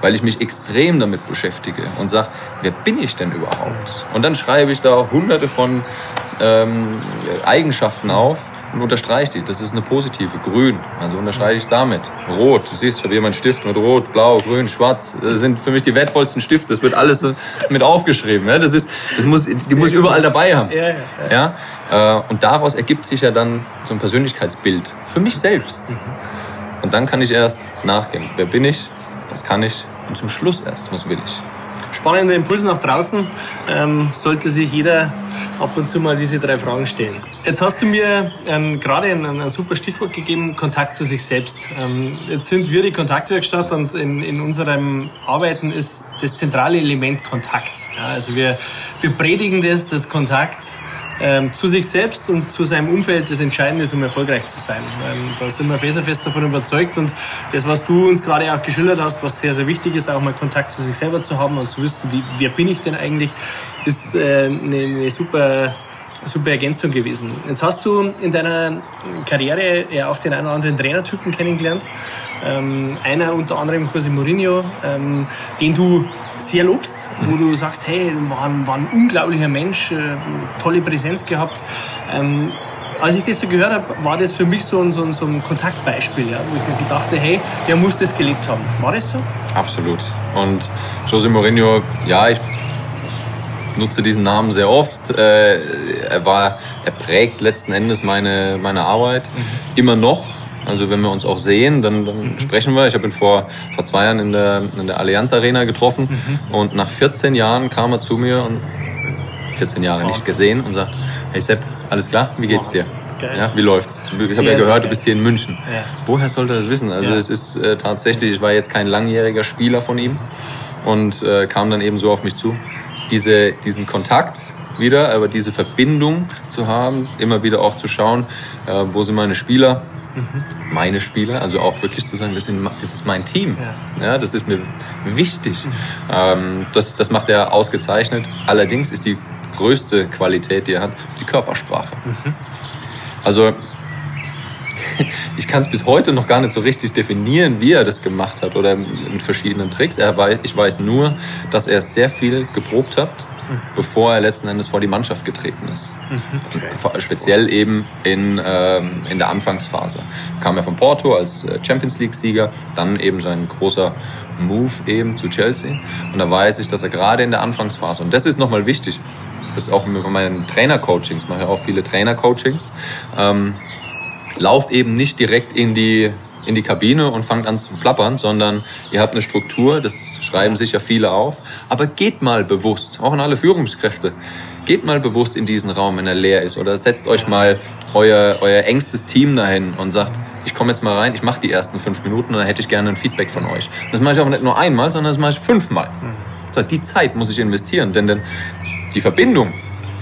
B: Weil ich mich extrem damit beschäftige und sage, wer bin ich denn überhaupt? Und dann schreibe ich da hunderte von ähm, Eigenschaften auf und unterstreiche die. Das ist eine positive. Grün, also unterstreiche ich damit. Rot, du siehst, ich habe hier meinen Stift mit Rot, Blau, Grün, Schwarz. Das sind für mich die wertvollsten Stifte. Das wird alles mit aufgeschrieben. Das ist, das muss, die muss ich überall dabei haben. Ja, ja, ja. Äh, und daraus ergibt sich ja dann so ein Persönlichkeitsbild für mich selbst. Mhm. Und dann kann ich erst nachgehen. Wer bin ich? Was kann ich? Und zum Schluss erst, was will ich?
A: Spannender Impuls nach draußen. Ähm, sollte sich jeder ab und zu mal diese drei Fragen stellen. Jetzt hast du mir ähm, gerade ein, ein, super Stichwort gegeben, Kontakt zu sich selbst. Ähm, jetzt sind wir die Kontaktwerkstatt und in, in unserem Arbeiten ist das zentrale Element Kontakt. Ja, also wir, wir predigen das, dass Kontakt ähm, zu sich selbst und zu seinem Umfeld das Entscheidende ist, um erfolgreich zu sein. Ähm, da sind wir fest davon überzeugt und das, was du uns gerade auch geschildert hast, was sehr, sehr wichtig ist, auch mal Kontakt zu sich selber zu haben und zu wissen, wie, wer bin ich denn eigentlich, ist äh, eine, eine super super Ergänzung gewesen. Jetzt hast du in deiner Karriere ja auch den einen oder anderen Trainertypen kennengelernt. Ähm, einer unter anderem José Mourinho, ähm, den du sehr lobst, wo du sagst, hey, war war ein unglaublicher Mensch, äh, tolle Präsenz gehabt. Ähm, als ich das so gehört habe, war das für mich so ein, so ein, so ein Kontaktbeispiel, ja, wo ich mir gedacht hey, der muss das gelebt haben. War das so?
B: Absolut. Und José Mourinho, ja, ich nutze diesen Namen sehr oft. Äh, er war, er prägt letzten Endes meine, meine Arbeit. Mhm. Immer noch. Also wenn wir uns auch sehen, dann, dann mhm. sprechen wir. Ich habe ihn vor, vor zwei Jahren in der, in der Allianz Arena getroffen mhm. und nach 14 Jahren kam er zu mir und 14 Jahre Wahnsinn. nicht gesehen und sagt, hey Sepp, alles klar, wie geht's dir? Ja, wie läuft's? Ich habe ja gehört, du bist hier in München. Ja. Woher sollte er das wissen? Also ja. es ist äh, tatsächlich, ich war jetzt kein langjähriger Spieler von ihm und äh, kam dann eben so auf mich zu diese, diesen Kontakt wieder, aber diese Verbindung zu haben, immer wieder auch zu schauen, äh, wo sind meine Spieler, mhm. meine Spieler, also auch wirklich zu sagen, das, sind, das ist mein Team, ja. ja das ist mir wichtig. Mhm. Ähm, das, das macht er ausgezeichnet. Allerdings ist die größte Qualität, die er hat, die Körpersprache. Mhm. Also ich kann es bis heute noch gar nicht so richtig definieren, wie er das gemacht hat oder mit verschiedenen Tricks. Er weiß, ich weiß nur, dass er sehr viel geprobt hat, mhm. bevor er letzten Endes vor die Mannschaft getreten ist. Mhm. Okay. Speziell eben in, ähm, in der Anfangsphase. Kam er von Porto als äh, Champions League-Sieger, dann eben sein großer Move eben zu Chelsea. Und da weiß ich, dass er gerade in der Anfangsphase, und das ist nochmal wichtig, das auch mit meinen Trainer-Coachings, mache ja auch viele Trainer-Coachings, ähm, lauft eben nicht direkt in die, in die Kabine und fangt an zu plappern, sondern ihr habt eine Struktur, das schreiben sicher viele auf, aber geht mal bewusst, auch an alle Führungskräfte, geht mal bewusst in diesen Raum, wenn er leer ist oder setzt euch mal euer, euer engstes Team dahin und sagt, ich komme jetzt mal rein, ich mache die ersten fünf Minuten und dann hätte ich gerne ein Feedback von euch. Das mache ich auch nicht nur einmal, sondern das mache ich fünfmal. Mhm. Die Zeit muss ich investieren, denn, denn die Verbindung,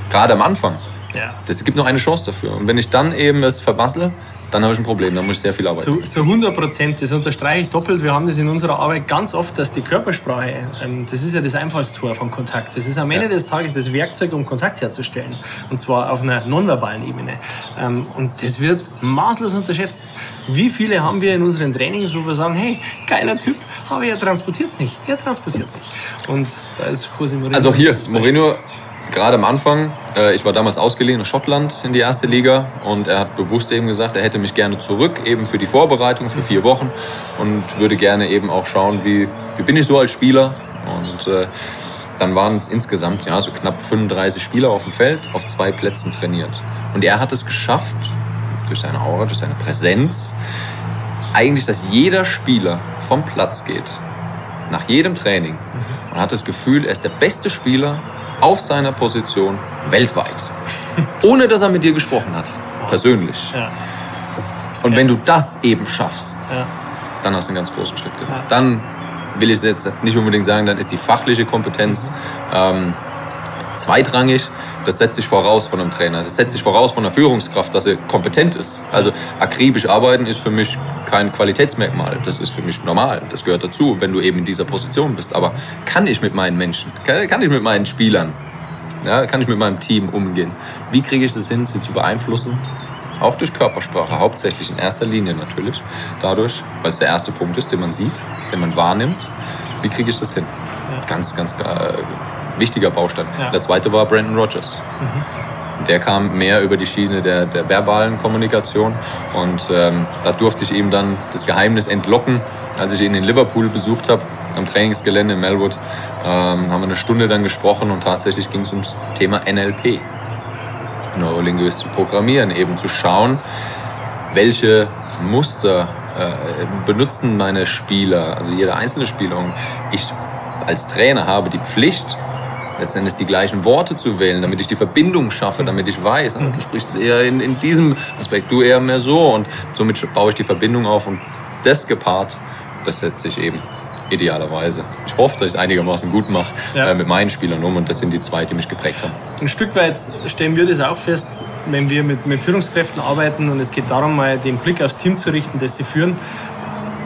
B: gerade am Anfang, ja. Das gibt noch eine Chance dafür. Und wenn ich dann eben es verbassel, dann habe ich ein Problem, dann muss ich sehr viel arbeiten.
A: Zu, zu 100 Prozent, das unterstreiche ich doppelt. Wir haben das in unserer Arbeit ganz oft, dass die Körpersprache, ähm, das ist ja das Einfallstor vom Kontakt. Das ist am Ende ja. des Tages das Werkzeug, um Kontakt herzustellen. Und zwar auf einer nonverbalen Ebene. Ähm, und das wird maßlos unterschätzt. Wie viele haben wir in unseren Trainings, wo wir sagen, hey, geiler Typ, aber er transportiert es nicht. Er transportiert es nicht. Und da ist
B: José Mourinho. Also hier, Mourinho gerade am Anfang, äh, ich war damals ausgeliehen nach Schottland in die erste Liga und er hat bewusst eben gesagt, er hätte mich gerne zurück, eben für die Vorbereitung für vier Wochen und würde gerne eben auch schauen, wie, wie bin ich so als Spieler. Und äh, dann waren es insgesamt ja so knapp 35 Spieler auf dem Feld, auf zwei Plätzen trainiert. Und er hat es geschafft, durch seine Aura, durch seine Präsenz, eigentlich, dass jeder Spieler vom Platz geht, nach jedem Training und hat das Gefühl, er ist der beste Spieler auf seiner Position weltweit. Ohne dass er mit dir gesprochen hat, persönlich.
A: Ja.
B: Und wenn du das eben schaffst,
A: Ja.
B: dann hast du einen ganz großen Schritt gemacht.
A: Ja.
B: Dann will ich jetzt nicht unbedingt sagen, dann ist die fachliche Kompetenz ähm, zweitrangig. Das setzt sich voraus von einem Trainer. Das setzt sich voraus von einer Führungskraft, dass er kompetent ist. Also akribisch arbeiten ist für mich kein Qualitätsmerkmal. Das ist für mich normal. Das gehört dazu, wenn du eben in dieser Position bist. Aber kann ich mit meinen Menschen, kann ich mit meinen Spielern, ja, kann ich mit meinem Team umgehen? Wie kriege ich das hin, sie zu beeinflussen? Auch durch Körpersprache, hauptsächlich in erster Linie natürlich. Dadurch, weil es der erste Punkt ist, den man sieht, den man wahrnimmt. Wie kriege ich das hin? Ganz, ganz äh, wichtiger Baustein.
A: Ja.
B: Der zweite war Brandon Rogers. Der kam mehr über die Schiene der, der verbalen Kommunikation und ähm, da durfte ich ihm dann das Geheimnis entlocken, als ich ihn in Liverpool besucht habe, am Trainingsgelände in Melwood, ähm, haben wir eine Stunde dann gesprochen und tatsächlich ging es ums Thema NLP, Neurolinguistische Programmieren, eben zu schauen, welche Muster äh, benutzen meine Spieler, also jeder einzelne Spieler. Und ich als Trainer habe die Pflicht, letztendlich die gleichen Worte zu wählen, damit ich die Verbindung schaffe, damit ich weiß, ah, du sprichst eher in, in diesem Aspekt, du eher mehr so und somit baue ich die Verbindung auf und das gepaart, das setze ich eben idealerweise. Ich hoffe, dass ich es einigermaßen gut mache
A: Ja.
B: äh, mit meinen Spielern um und das sind die zwei, die mich geprägt haben.
A: Ein Stück weit stellen wir das auch fest, wenn wir mit, mit Führungskräften arbeiten und es geht darum, mal den Blick aufs Team zu richten, das sie führen,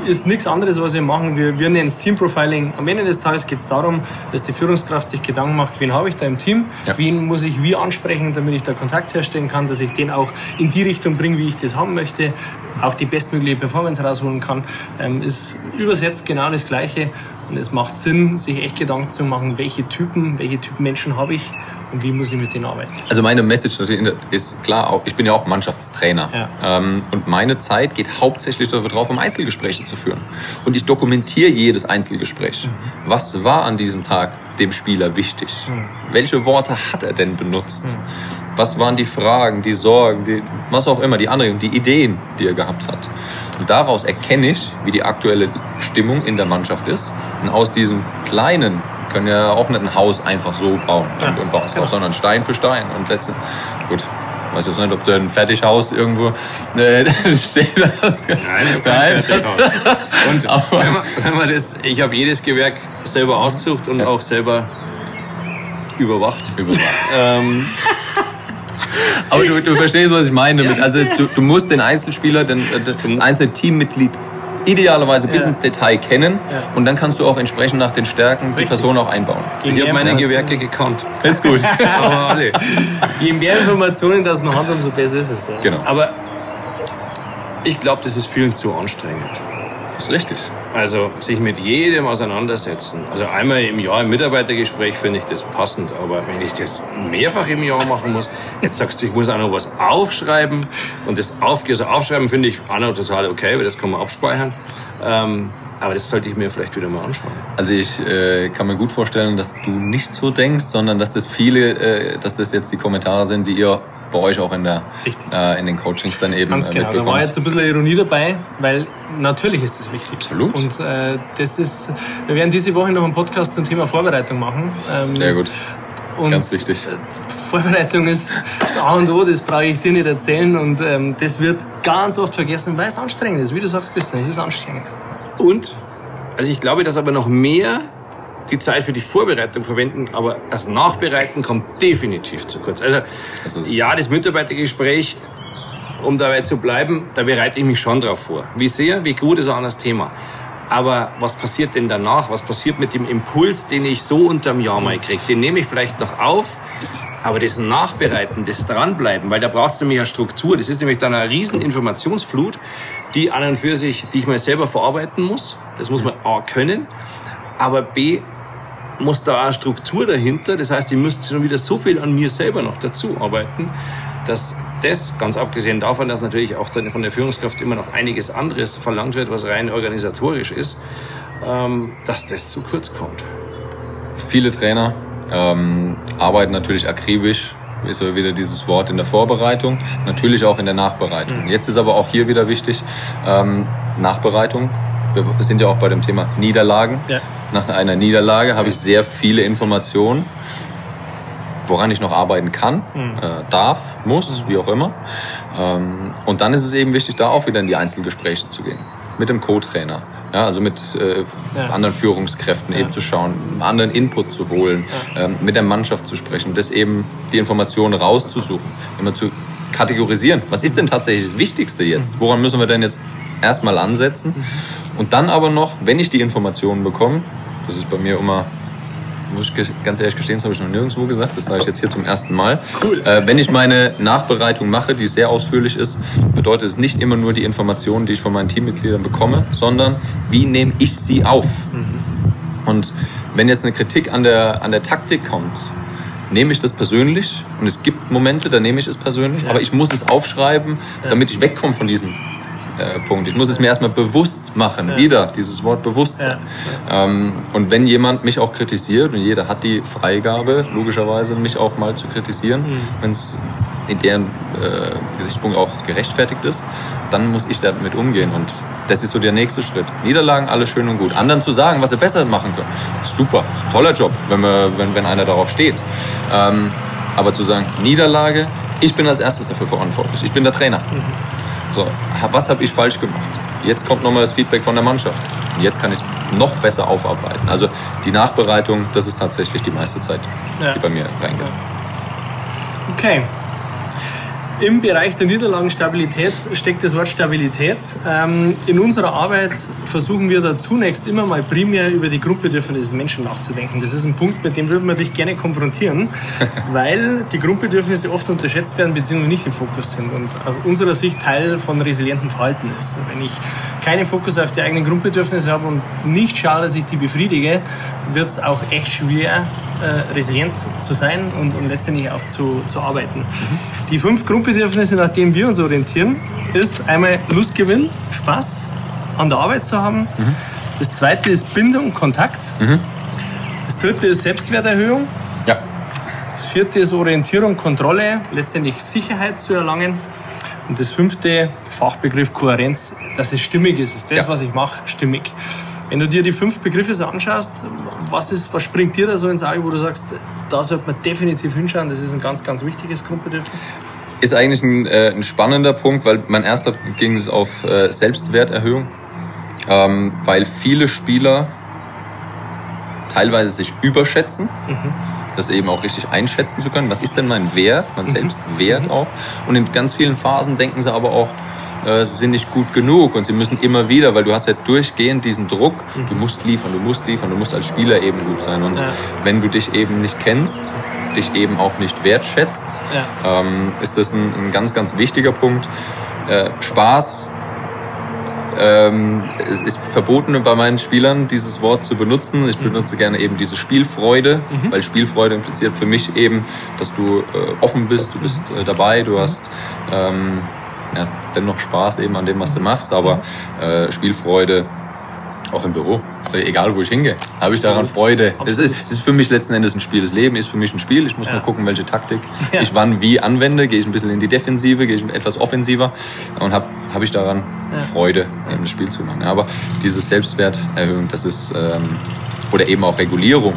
A: ist nichts anderes, was wir machen. Wir, wir nennen es Teamprofiling. Am Ende des Tages geht es darum, dass die Führungskraft sich Gedanken macht, wen habe ich da im Team,
B: Ja.
A: wen muss ich wie ansprechen, damit ich da Kontakt herstellen kann, dass ich den auch in die Richtung bringe, wie ich das haben möchte, auch die bestmögliche Performance rausholen kann. Ähm, ist übersetzt genau das Gleiche und es macht Sinn, sich echt Gedanken zu machen, welche Typen, welche Typen Menschen habe ich und wie muss ich mit denen arbeiten.
B: Also meine Message natürlich ist klar, ich bin ja auch Mannschaftstrainer.
A: Ja.
B: Ähm, und meine Zeit geht hauptsächlich darauf, um Einzelgespräche zu führen. Und ich dokumentiere jedes Einzelgespräch. Was war an diesem Tag dem Spieler wichtig? Welche Worte hat er denn benutzt? Was waren die Fragen, die Sorgen, die, was auch immer, die Anregungen, die Ideen, die er gehabt hat? Und daraus erkenne ich, wie die aktuelle Stimmung in der Mannschaft ist. Und aus diesem kleinen können ja auch nicht ein Haus einfach so bauen
A: Ja,
B: und, bauen,
A: genau.
B: sondern Stein für Stein. Und letzten, gut, weiß jetzt nicht, ob du ein Fertighaus irgendwo äh, steht. hast.
C: Nein,
B: Nein,
C: Fertighaus. Und wenn man, wenn man das, ich habe jedes Gewerk selber ausgesucht und
B: Ja.
C: auch selber überwacht.
B: Überwacht.
C: Ähm,
B: Aber du, du verstehst, was ich meine damit. Also du, du musst den Einzelspieler, den, äh, das einzelne Teammitglied idealerweise bis
A: Ja.
B: ins Detail kennen
A: Ja.
B: und dann kannst du auch entsprechend nach den Stärken die
A: Richtig.
B: Person auch einbauen.
A: Je
C: ich habe meine Gewerke gekannt.
B: Ist gut.
C: Aber alle.
A: Je mehr Informationen, dass man hat, umso besser ist es. Ja.
B: Genau.
C: Aber ich glaube, das ist vielen zu anstrengend.
B: Das ist richtig.
C: Also sich mit jedem auseinandersetzen. Also einmal im Jahr im Mitarbeitergespräch finde ich das passend, aber wenn ich das mehrfach im Jahr machen muss, jetzt sagst du, ich muss auch noch was aufschreiben und das auf, also aufschreiben finde ich auch noch total okay, weil das kann man abspeichern. Ähm, aber das sollte ich mir vielleicht wieder mal anschauen.
B: Also ich äh, kann mir gut vorstellen, dass du nicht so denkst, sondern dass das viele, äh, dass das jetzt die Kommentare sind, die ihr bei euch auch in der äh, in den Coachings dann eben
A: Ganz
B: äh,
A: genau, da war jetzt ein bisschen Ironie dabei, weil natürlich ist das wichtig.
B: Absolut.
A: Und äh, das ist, wir werden diese Woche noch einen Podcast zum Thema Vorbereitung machen. Ähm,
B: Sehr gut.
A: Und
B: Ganz wichtig.
A: äh, Vorbereitung ist das A und O, das brauche ich dir nicht erzählen. Und ähm, das wird ganz oft vergessen, weil es anstrengend ist. Wie du sagst, Christian, es ist anstrengend.
C: Und, also ich glaube, dass aber noch mehr die Zeit für die Vorbereitung verwenden, aber das Nachbereiten kommt definitiv zu kurz. Also,
B: ist-
C: ja, das Mitarbeitergespräch, um dabei zu bleiben, da bereite ich mich schon drauf vor. Wie sehr, wie gut ist auch das Thema. Aber was passiert denn danach? Was passiert mit dem Impuls, den ich so unterm Jahr mal kriege? Den nehme ich vielleicht noch auf, aber das Nachbereiten, das Dranbleiben, weil da braucht es nämlich eine Struktur. Das ist nämlich dann eine riesen Informationsflut, die an und für sich, die ich mal selber verarbeiten muss. Das muss man A können, aber B muss da auch Struktur dahinter. Das heißt, ich müsste schon wieder so viel an mir selber noch dazu arbeiten, dass das, ganz abgesehen davon, dass natürlich auch von der Führungskraft immer noch einiges anderes verlangt wird, was rein organisatorisch ist, ähm, dass das zu kurz kommt.
B: Viele Trainer ähm, arbeiten natürlich akribisch ist wieder dieses Wort in der Vorbereitung, natürlich auch in der Nachbereitung. Mhm. Jetzt ist aber auch hier wieder wichtig, ähm, Nachbereitung. Wir sind ja auch bei dem Thema Niederlagen. Ja. Nach einer Niederlage habe ich sehr viele Informationen, woran ich noch arbeiten kann, mhm. äh, darf, muss, wie auch immer. Ähm, und dann ist es eben wichtig, da auch wieder in die Einzelgespräche zu gehen. Mit dem Co-Trainer, ja, also mit äh, ja. anderen Führungskräften ja. eben zu schauen, einen anderen Input zu holen, ähm, mit der Mannschaft zu sprechen, das eben die Informationen rauszusuchen, immer zu kategorisieren. Was ist denn tatsächlich das Wichtigste jetzt? Mhm. Woran müssen wir denn jetzt erstmal ansetzen? Mhm. Und dann aber noch, wenn ich die Informationen bekomme, das ist bei mir immer muss ich ganz ehrlich gestehen, das habe ich noch nirgendwo gesagt. Das sage ich jetzt hier zum ersten Mal. Cool. Äh, wenn ich meine Nachbereitung mache, die sehr ausführlich ist, bedeutet es nicht immer nur die Informationen, die ich von meinen Teammitgliedern bekomme, sondern wie nehme ich sie auf? Mhm. Und wenn jetzt eine Kritik an der, an der Taktik kommt, nehme ich das persönlich und es gibt Momente, da nehme ich es persönlich, ja. aber ich muss es aufschreiben, damit ich wegkomme von diesem äh, Punkt. Ich muss es mir erstmal bewusst machen. Ja. Wieder dieses Wort Bewusstsein. Ja. Ähm, und wenn jemand mich auch kritisiert, und jeder hat die Freigabe, logischerweise, mich auch mal zu kritisieren, mhm. wenn es in deren äh, Gesichtspunkt auch gerechtfertigt ist, dann muss ich damit umgehen. Und das ist so der nächste Schritt. Niederlagen, alles schön und gut. Anderen zu sagen, was sie besser machen können, super, toller Job, wenn, wir, wenn, wenn einer darauf steht. Ähm, aber zu sagen, Niederlage, ich bin als erstes dafür verantwortlich. Ich bin der Trainer. Mhm. So, was habe ich falsch gemacht? Jetzt kommt nochmal das Feedback von der Mannschaft. Und jetzt kann ich es noch besser aufarbeiten. Also die Nachbereitung, das ist tatsächlich die meiste Zeit, ja. die bei mir reingeht.
A: Okay. Im Bereich der Niederlagenstabilität steckt das Wort Stabilität. Ähm, in unserer Arbeit versuchen wir da zunächst immer mal primär über die Grundbedürfnisse des Menschen nachzudenken. Das ist ein Punkt, mit dem würden wir dich gerne konfrontieren, weil die Grundbedürfnisse oft unterschätzt werden bzw. nicht im Fokus sind und aus unserer Sicht Teil von resilientem Verhalten ist. Wenn ich keinen Fokus auf die eigenen Grundbedürfnisse habe und nicht schaue, dass ich die befriedige, wird es auch echt schwer, äh, resilient zu sein und, und letztendlich auch zu, zu arbeiten. Mhm. Die fünf Grundbedürfnisse, nach denen wir uns orientieren, ist einmal Lustgewinn, Spaß an der Arbeit zu haben. Mhm. Das zweite ist Bindung, Kontakt. Mhm. Das dritte ist Selbstwerterhöhung. Ja. Das vierte ist Orientierung, Kontrolle, letztendlich Sicherheit zu erlangen. Und das fünfte, Fachbegriff Kohärenz, dass es stimmig ist, ist das, ja. was ich mache, stimmig. Wenn du dir die fünf Begriffe so anschaust, was, ist, was springt dir da so ins Auge, wo du sagst, da sollte man definitiv hinschauen, das ist ein ganz, ganz wichtiges Grundbedürfnis?
B: Ist eigentlich ein, äh, ein spannender Punkt, weil mein erster ging es auf äh, Selbstwerterhöhung, ähm, weil viele Spieler teilweise sich überschätzen. Mhm das eben auch richtig einschätzen zu können. Was ist denn mein Wert, mein mhm. Selbstwert mhm. auch? Und in ganz vielen Phasen denken sie aber auch, äh, sie sind nicht gut genug und sie müssen immer wieder, weil du hast ja durchgehend diesen Druck, du mhm. musst liefern, du musst liefern, du musst als Spieler eben gut sein. Und ja. wenn du dich eben nicht kennst, dich eben auch nicht wertschätzt, ja. ähm, ist das ein, ein, ganz, ganz wichtiger Punkt. Äh, Spaß ähm, ist verboten bei meinen Spielern, dieses Wort zu benutzen. Ich mhm. benutze gerne eben diese Spielfreude, mhm. weil Spielfreude impliziert für mich eben, dass du äh, offen bist, du bist äh, dabei, du hast ähm, ja, dennoch Spaß eben an dem, was du machst, aber äh, Spielfreude auch im Büro. egal, wo ich hingehe. Habe ich daran Freude. Es ist, ist, für mich letzten Endes ein Spiel. Das Leben ist für mich ein Spiel. Ich muss ja. nur gucken, welche Taktik ja. ich wann wie anwende. Gehe ich ein bisschen in die Defensive, gehe ich etwas offensiver und habe hab ich daran ja. Freude, eben das Spiel zu machen. Aber diese Selbstwerterhöhung, das ist, ähm, oder eben auch Regulierung,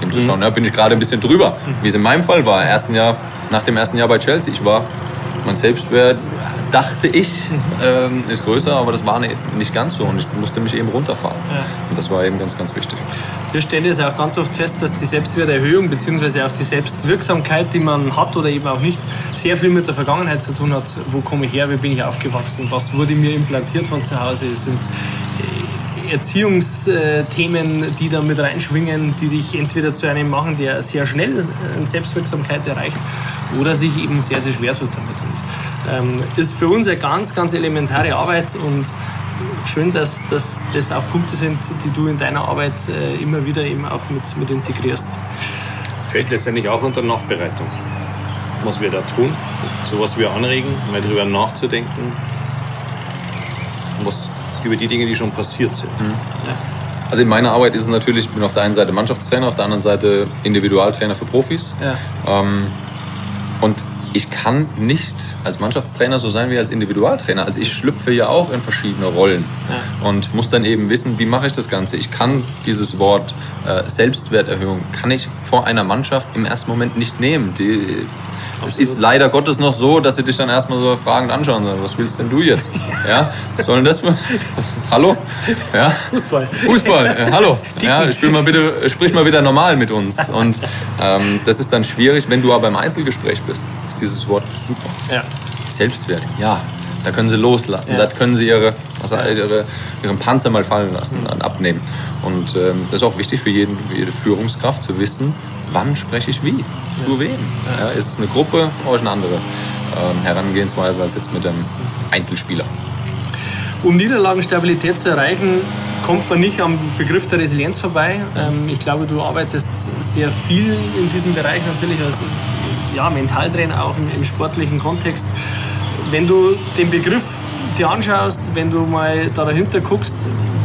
B: eben zu schauen, mhm. ja, bin ich gerade ein bisschen drüber. Mhm. Wie es in meinem Fall war, ersten Jahr, nach dem ersten Jahr bei Chelsea. Ich war mein Selbstwert dachte ich, ähm, ist größer, aber das war nicht ganz so und ich musste mich eben runterfahren. Ja. Und das war eben ganz, ganz wichtig.
A: Wir stellen es auch ganz oft fest, dass die Selbstwerterhöhung bzw. auch die Selbstwirksamkeit, die man hat oder eben auch nicht, sehr viel mit der Vergangenheit zu tun hat. Wo komme ich her, wie bin ich aufgewachsen, was wurde mir implantiert von zu Hause, es sind äh, Erziehungsthemen, die da mit reinschwingen, die dich entweder zu einem machen, der sehr schnell eine Selbstwirksamkeit erreicht oder sich eben sehr, sehr schwer tut damit. Und ähm, ist für uns eine ganz, ganz elementare Arbeit und schön, dass, dass das auch Punkte sind, die du in deiner Arbeit äh, immer wieder eben auch mit, mit integrierst.
C: Fällt letztendlich auch unter Nachbereitung. Was wir da tun, zu was wir anregen, mal drüber nachzudenken, was über die Dinge, die schon passiert sind. Mhm.
B: Ja. Also in meiner Arbeit ist es natürlich, ich bin auf der einen Seite Mannschaftstrainer, auf der anderen Seite Individualtrainer für Profis. Ja. Ähm, und ich kann nicht als Mannschaftstrainer so sein wie als Individualtrainer. Also ich schlüpfe ja auch in verschiedene Rollen ja. und muss dann eben wissen, wie mache ich das Ganze. Ich kann dieses Wort äh, Selbstwerterhöhung, kann ich vor einer Mannschaft im ersten Moment nicht nehmen. Die, es ist leider Gottes noch so, dass sie dich dann erstmal so fragend anschauen. Sagen, was willst denn du jetzt? Ja, was soll denn das? hallo? Ja?
A: Fußball.
B: Fußball, äh, hallo. Ja, spiel mal bitte, sprich mal wieder normal mit uns. Und ähm, das ist dann schwierig, wenn du aber im Einzelgespräch bist. Ist dieses Wort super. Ja. Selbstwert, ja. Da können sie loslassen, ja. da können sie ihre, also ihre, ihren Panzer mal fallen lassen, dann abnehmen. Und ähm, das ist auch wichtig für, jeden, für jede Führungskraft zu wissen, wann spreche ich wie, zu wem. Ja, ist es eine Gruppe, brauche ich eine andere ähm, Herangehensweise als jetzt mit einem Einzelspieler.
A: Um Niederlagenstabilität zu erreichen, kommt man nicht am Begriff der Resilienz vorbei. Ähm, ich glaube, du arbeitest sehr viel in diesem Bereich natürlich als ja, Mentaltrainer auch im, im sportlichen Kontext. Wenn du den Begriff dir anschaust, wenn du mal da dahinter guckst,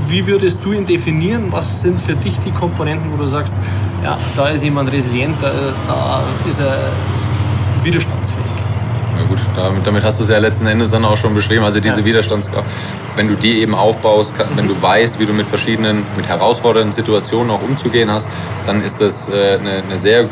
A: wie würdest du ihn definieren? Was sind für dich die Komponenten, wo du sagst, ja, da ist jemand resilient, da, da ist er widerstandsfähig?
B: Na gut, damit, damit, hast du es ja letzten Endes dann auch schon beschrieben. Also diese ja. Widerstandskraft, wenn du die eben aufbaust, wenn du weißt, wie du mit verschiedenen, mit herausfordernden Situationen auch umzugehen hast, dann ist das äh, eine, eine sehr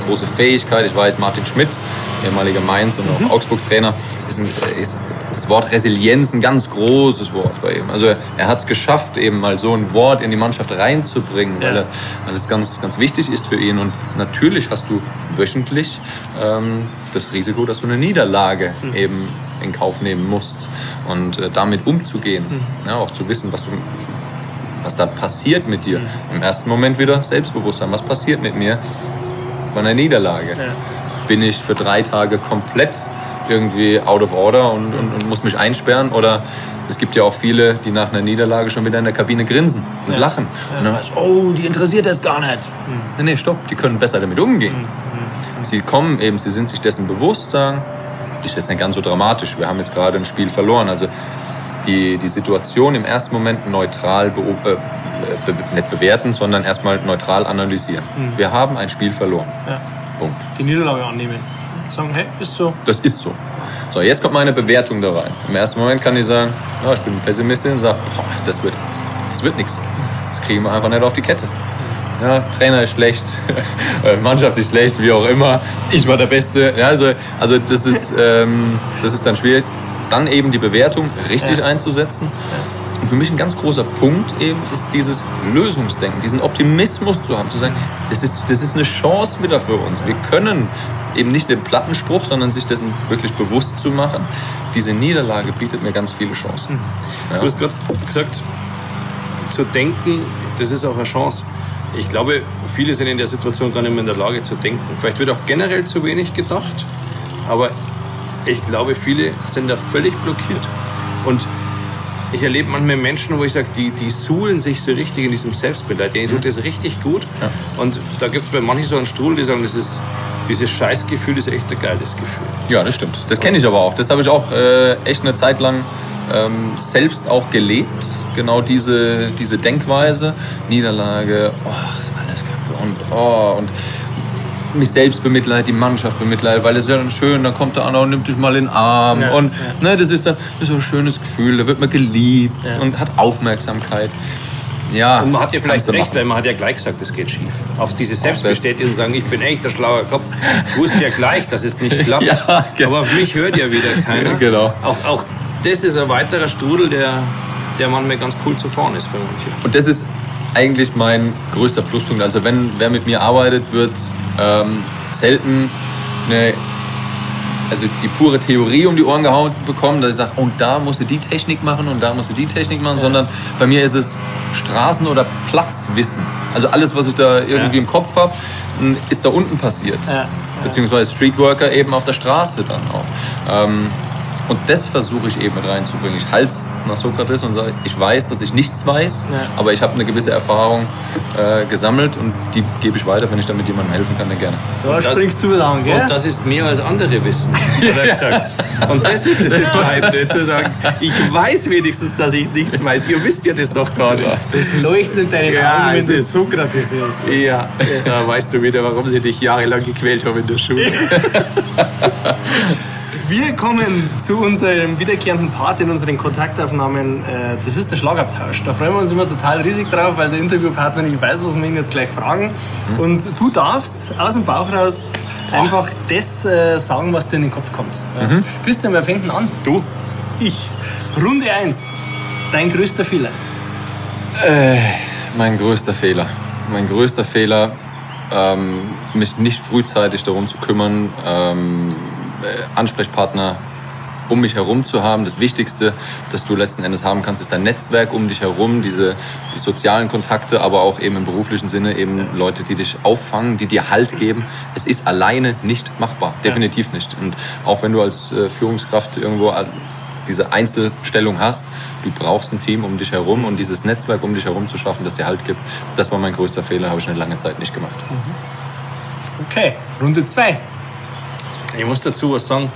B: große Fähigkeit. Ich weiß, Martin Schmidt, ehemaliger Mainz und auch mhm. Augsburg-Trainer, ist, ein, ist das Wort Resilienz ein ganz großes Wort bei ihm. Also er hat es geschafft, eben mal so ein Wort in die Mannschaft reinzubringen, ja. weil, er, weil es ganz, ganz wichtig ist für ihn. Und natürlich hast du wöchentlich ähm, das Risiko, dass du eine Niederlage mhm. eben in Kauf nehmen musst und äh, damit umzugehen, mhm. ja, auch zu wissen, was du was da passiert mit dir. Mhm. Im ersten Moment wieder Selbstbewusstsein. Was passiert mit mir bei einer Niederlage? Ja. Bin ich für drei Tage komplett irgendwie out of order und, und, und, muss mich einsperren. Oder es gibt ja auch viele, die nach einer Niederlage schon wieder in der Kabine grinsen und ja. lachen. Ja. Und dann heißt oh, die interessiert das gar nicht. Mhm. Nee, nee, stopp, die können besser damit umgehen. Mhm. Sie kommen eben, sie sind sich dessen bewusst, sagen, ist jetzt nicht ganz so dramatisch, wir haben jetzt gerade ein Spiel verloren. Also die, die Situation im ersten Moment neutral be äh, be nicht bewerten, sondern erstmal neutral analysieren. Mhm. Wir haben ein Spiel verloren. Ja.
A: Punkt. Die Niederlage annehmen sagen, hey, ist so.
B: Das ist so. So, jetzt kommt meine Bewertung da rein. Im ersten Moment kann ich sagen, ja, ich bin Pessimistin und sage, boah, das wird, das wird nichts. Das kriegen wir einfach nicht auf die Kette. Ja, Trainer ist schlecht, äh, Mannschaft ist schlecht, wie auch immer. Ich war der Beste. Ja, also, also das, ist, ähm, das ist dann schwierig. Dann eben die Bewertung richtig ja. einzusetzen. Und für mich ein ganz großer Punkt eben ist dieses Lösungsdenken, diesen Optimismus zu haben, zu sagen, das ist, das ist eine Chance wieder für uns. Wir können eben nicht den Plattenspruch, sondern sich dessen wirklich bewusst zu machen. Diese Niederlage bietet mir ganz viele Chancen. Mhm.
C: Ja. Du hast gerade gesagt, zu denken, das ist auch eine Chance. Ich glaube, viele sind in der Situation gar nicht mehr in der Lage zu denken. Vielleicht wird auch generell zu wenig gedacht, aber ich glaube, viele sind da völlig blockiert. Und ich erlebe manchmal Menschen, wo ich sage, die, die suhlen sich so richtig in diesem Selbstmitleid. Denen tut mhm. das richtig gut. Ja. Und da gibt es bei manchen so einen Strudel, die sagen, das ist, dieses Scheißgefühl ist echt ein geiles Gefühl.
B: Ja, das stimmt. Das kenne ich aber auch. Das habe ich auch äh, echt eine Zeit lang ähm, selbst auch gelebt. Genau diese, diese Denkweise. Niederlage, oh, ist alles kacke. Und, oh, und mich selbst bemitleidet, die Mannschaft bemitleidet, weil es ist ja dann schön, dann kommt der andere und nimmt dich mal in den Arm ja, und ja. Ne, das ist dann das ist so ein schönes Gefühl, da wird man geliebt ja. und hat Aufmerksamkeit.
C: Ja, und man hat ja vielleicht recht, weil man hat ja gleich gesagt, es geht schief. Auch diese Selbstbestätigung sagen, ich bin echt der schlaue Kopf. Ich wusste ja gleich, dass es nicht klappt. ja, genau. Aber auf mich hört ja wieder keiner.
B: genau.
C: Auch, auch das ist ein weiterer Strudel, der, der manchmal ganz cool zu fahren ist für manche.
B: Und das ist eigentlich mein größter Pluspunkt. Also wenn wer mit mir arbeitet, wird ähm, selten eine, also die pure Theorie um die Ohren gehauen bekommen, dass ich sage, und da musst du die Technik machen und da musst du die Technik machen, ja. sondern bei mir ist es Straßen- oder Platzwissen. Also alles, was ich da irgendwie ja. im Kopf habe, ist da unten passiert. Ja. Beziehungsweise Streetworker eben auf der Straße dann auch. Ähm, Und das versuche ich eben mit reinzubringen. Ich halte nach Sokrates und sage, ich weiß, dass ich nichts weiß,
A: Ja.
B: aber ich habe eine gewisse Erfahrung äh, gesammelt und die gebe ich weiter, wenn ich damit jemandem helfen kann, dann gerne.
A: Da
C: das-
A: springst du an, gell?
C: Und das ist mehr als andere wissen, hat er gesagt. Und das ist das Entscheidende, zu sagen, ich weiß wenigstens, dass ich nichts weiß. Ihr wisst ja das noch gar nicht.
A: das leuchtet in deinen
C: Ja,
A: Augen, wenn
C: es
A: du
C: ist-
A: Sokrates hörst.
C: Ja, da weißt du wieder, warum sie dich jahrelang gequält haben in der Schule.
A: Wir kommen zu unserem wiederkehrenden Part in unseren Kontaktaufnahmen. Äh, Das ist der Schlagabtausch. Da freuen wir uns immer total riesig drauf, weil der Interviewpartner nicht weiß, was wir ihn jetzt gleich fragen. Und du darfst aus dem Bauch raus einfach das äh, sagen, was dir in den Kopf kommt. Ja. Christian, wer fängt denn an?
C: Du?
A: Ich. Runde 1. Dein größter Fehler.
B: Mein größter Fehler. Mein größter Fehler, ähm, mich nicht frühzeitig darum zu kümmern, ähm, äh, Ansprechpartner um mich herum zu haben. Das Wichtigste, das du letzten Endes haben kannst, ist dein Netzwerk um dich herum, diese die sozialen Kontakte, aber auch eben im beruflichen Sinne eben Leute, die dich auffangen, die dir Halt geben. Es ist alleine nicht machbar, definitiv nicht. Und auch wenn du als äh, Führungskraft irgendwo diese Einzelstellung hast, du brauchst ein Team um dich herum und dieses Netzwerk um dich herum zu schaffen, das dir Halt gibt. Das war mein größter Fehler, habe ich eine lange Zeit nicht gemacht.
A: Okay. Runde 2.
C: Ich muss dazu was sagen.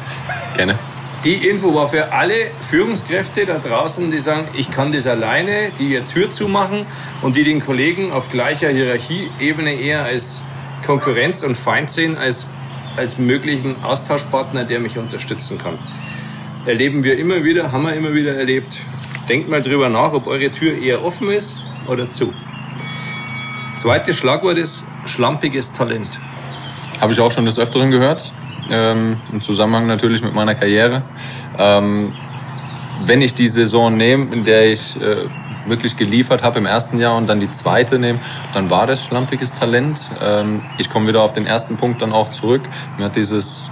B: Gerne.
C: Die Info war für alle Führungskräfte da draußen, die sagen, ich kann das alleine, die ihr Tür zumachen und die den Kollegen auf gleicher Hierarchieebene eher als Konkurrenz und Feind sehen, als, als möglichen Austauschpartner, der mich unterstützen kann. Erleben wir immer wieder, haben wir immer wieder erlebt. Denkt mal drüber nach, ob eure Tür eher offen ist oder zu. Zweites Schlagwort ist schlampiges Talent.
B: Habe ich auch schon des Öfteren gehört, ähm, im Zusammenhang natürlich mit meiner Karriere. Ähm, wenn ich die Saison nehme, in der ich äh, wirklich geliefert habe im ersten Jahr und dann die zweite nehme, dann war das schlampiges Talent. Ähm, ich komme wieder auf den ersten Punkt dann auch zurück. Mir hat dieses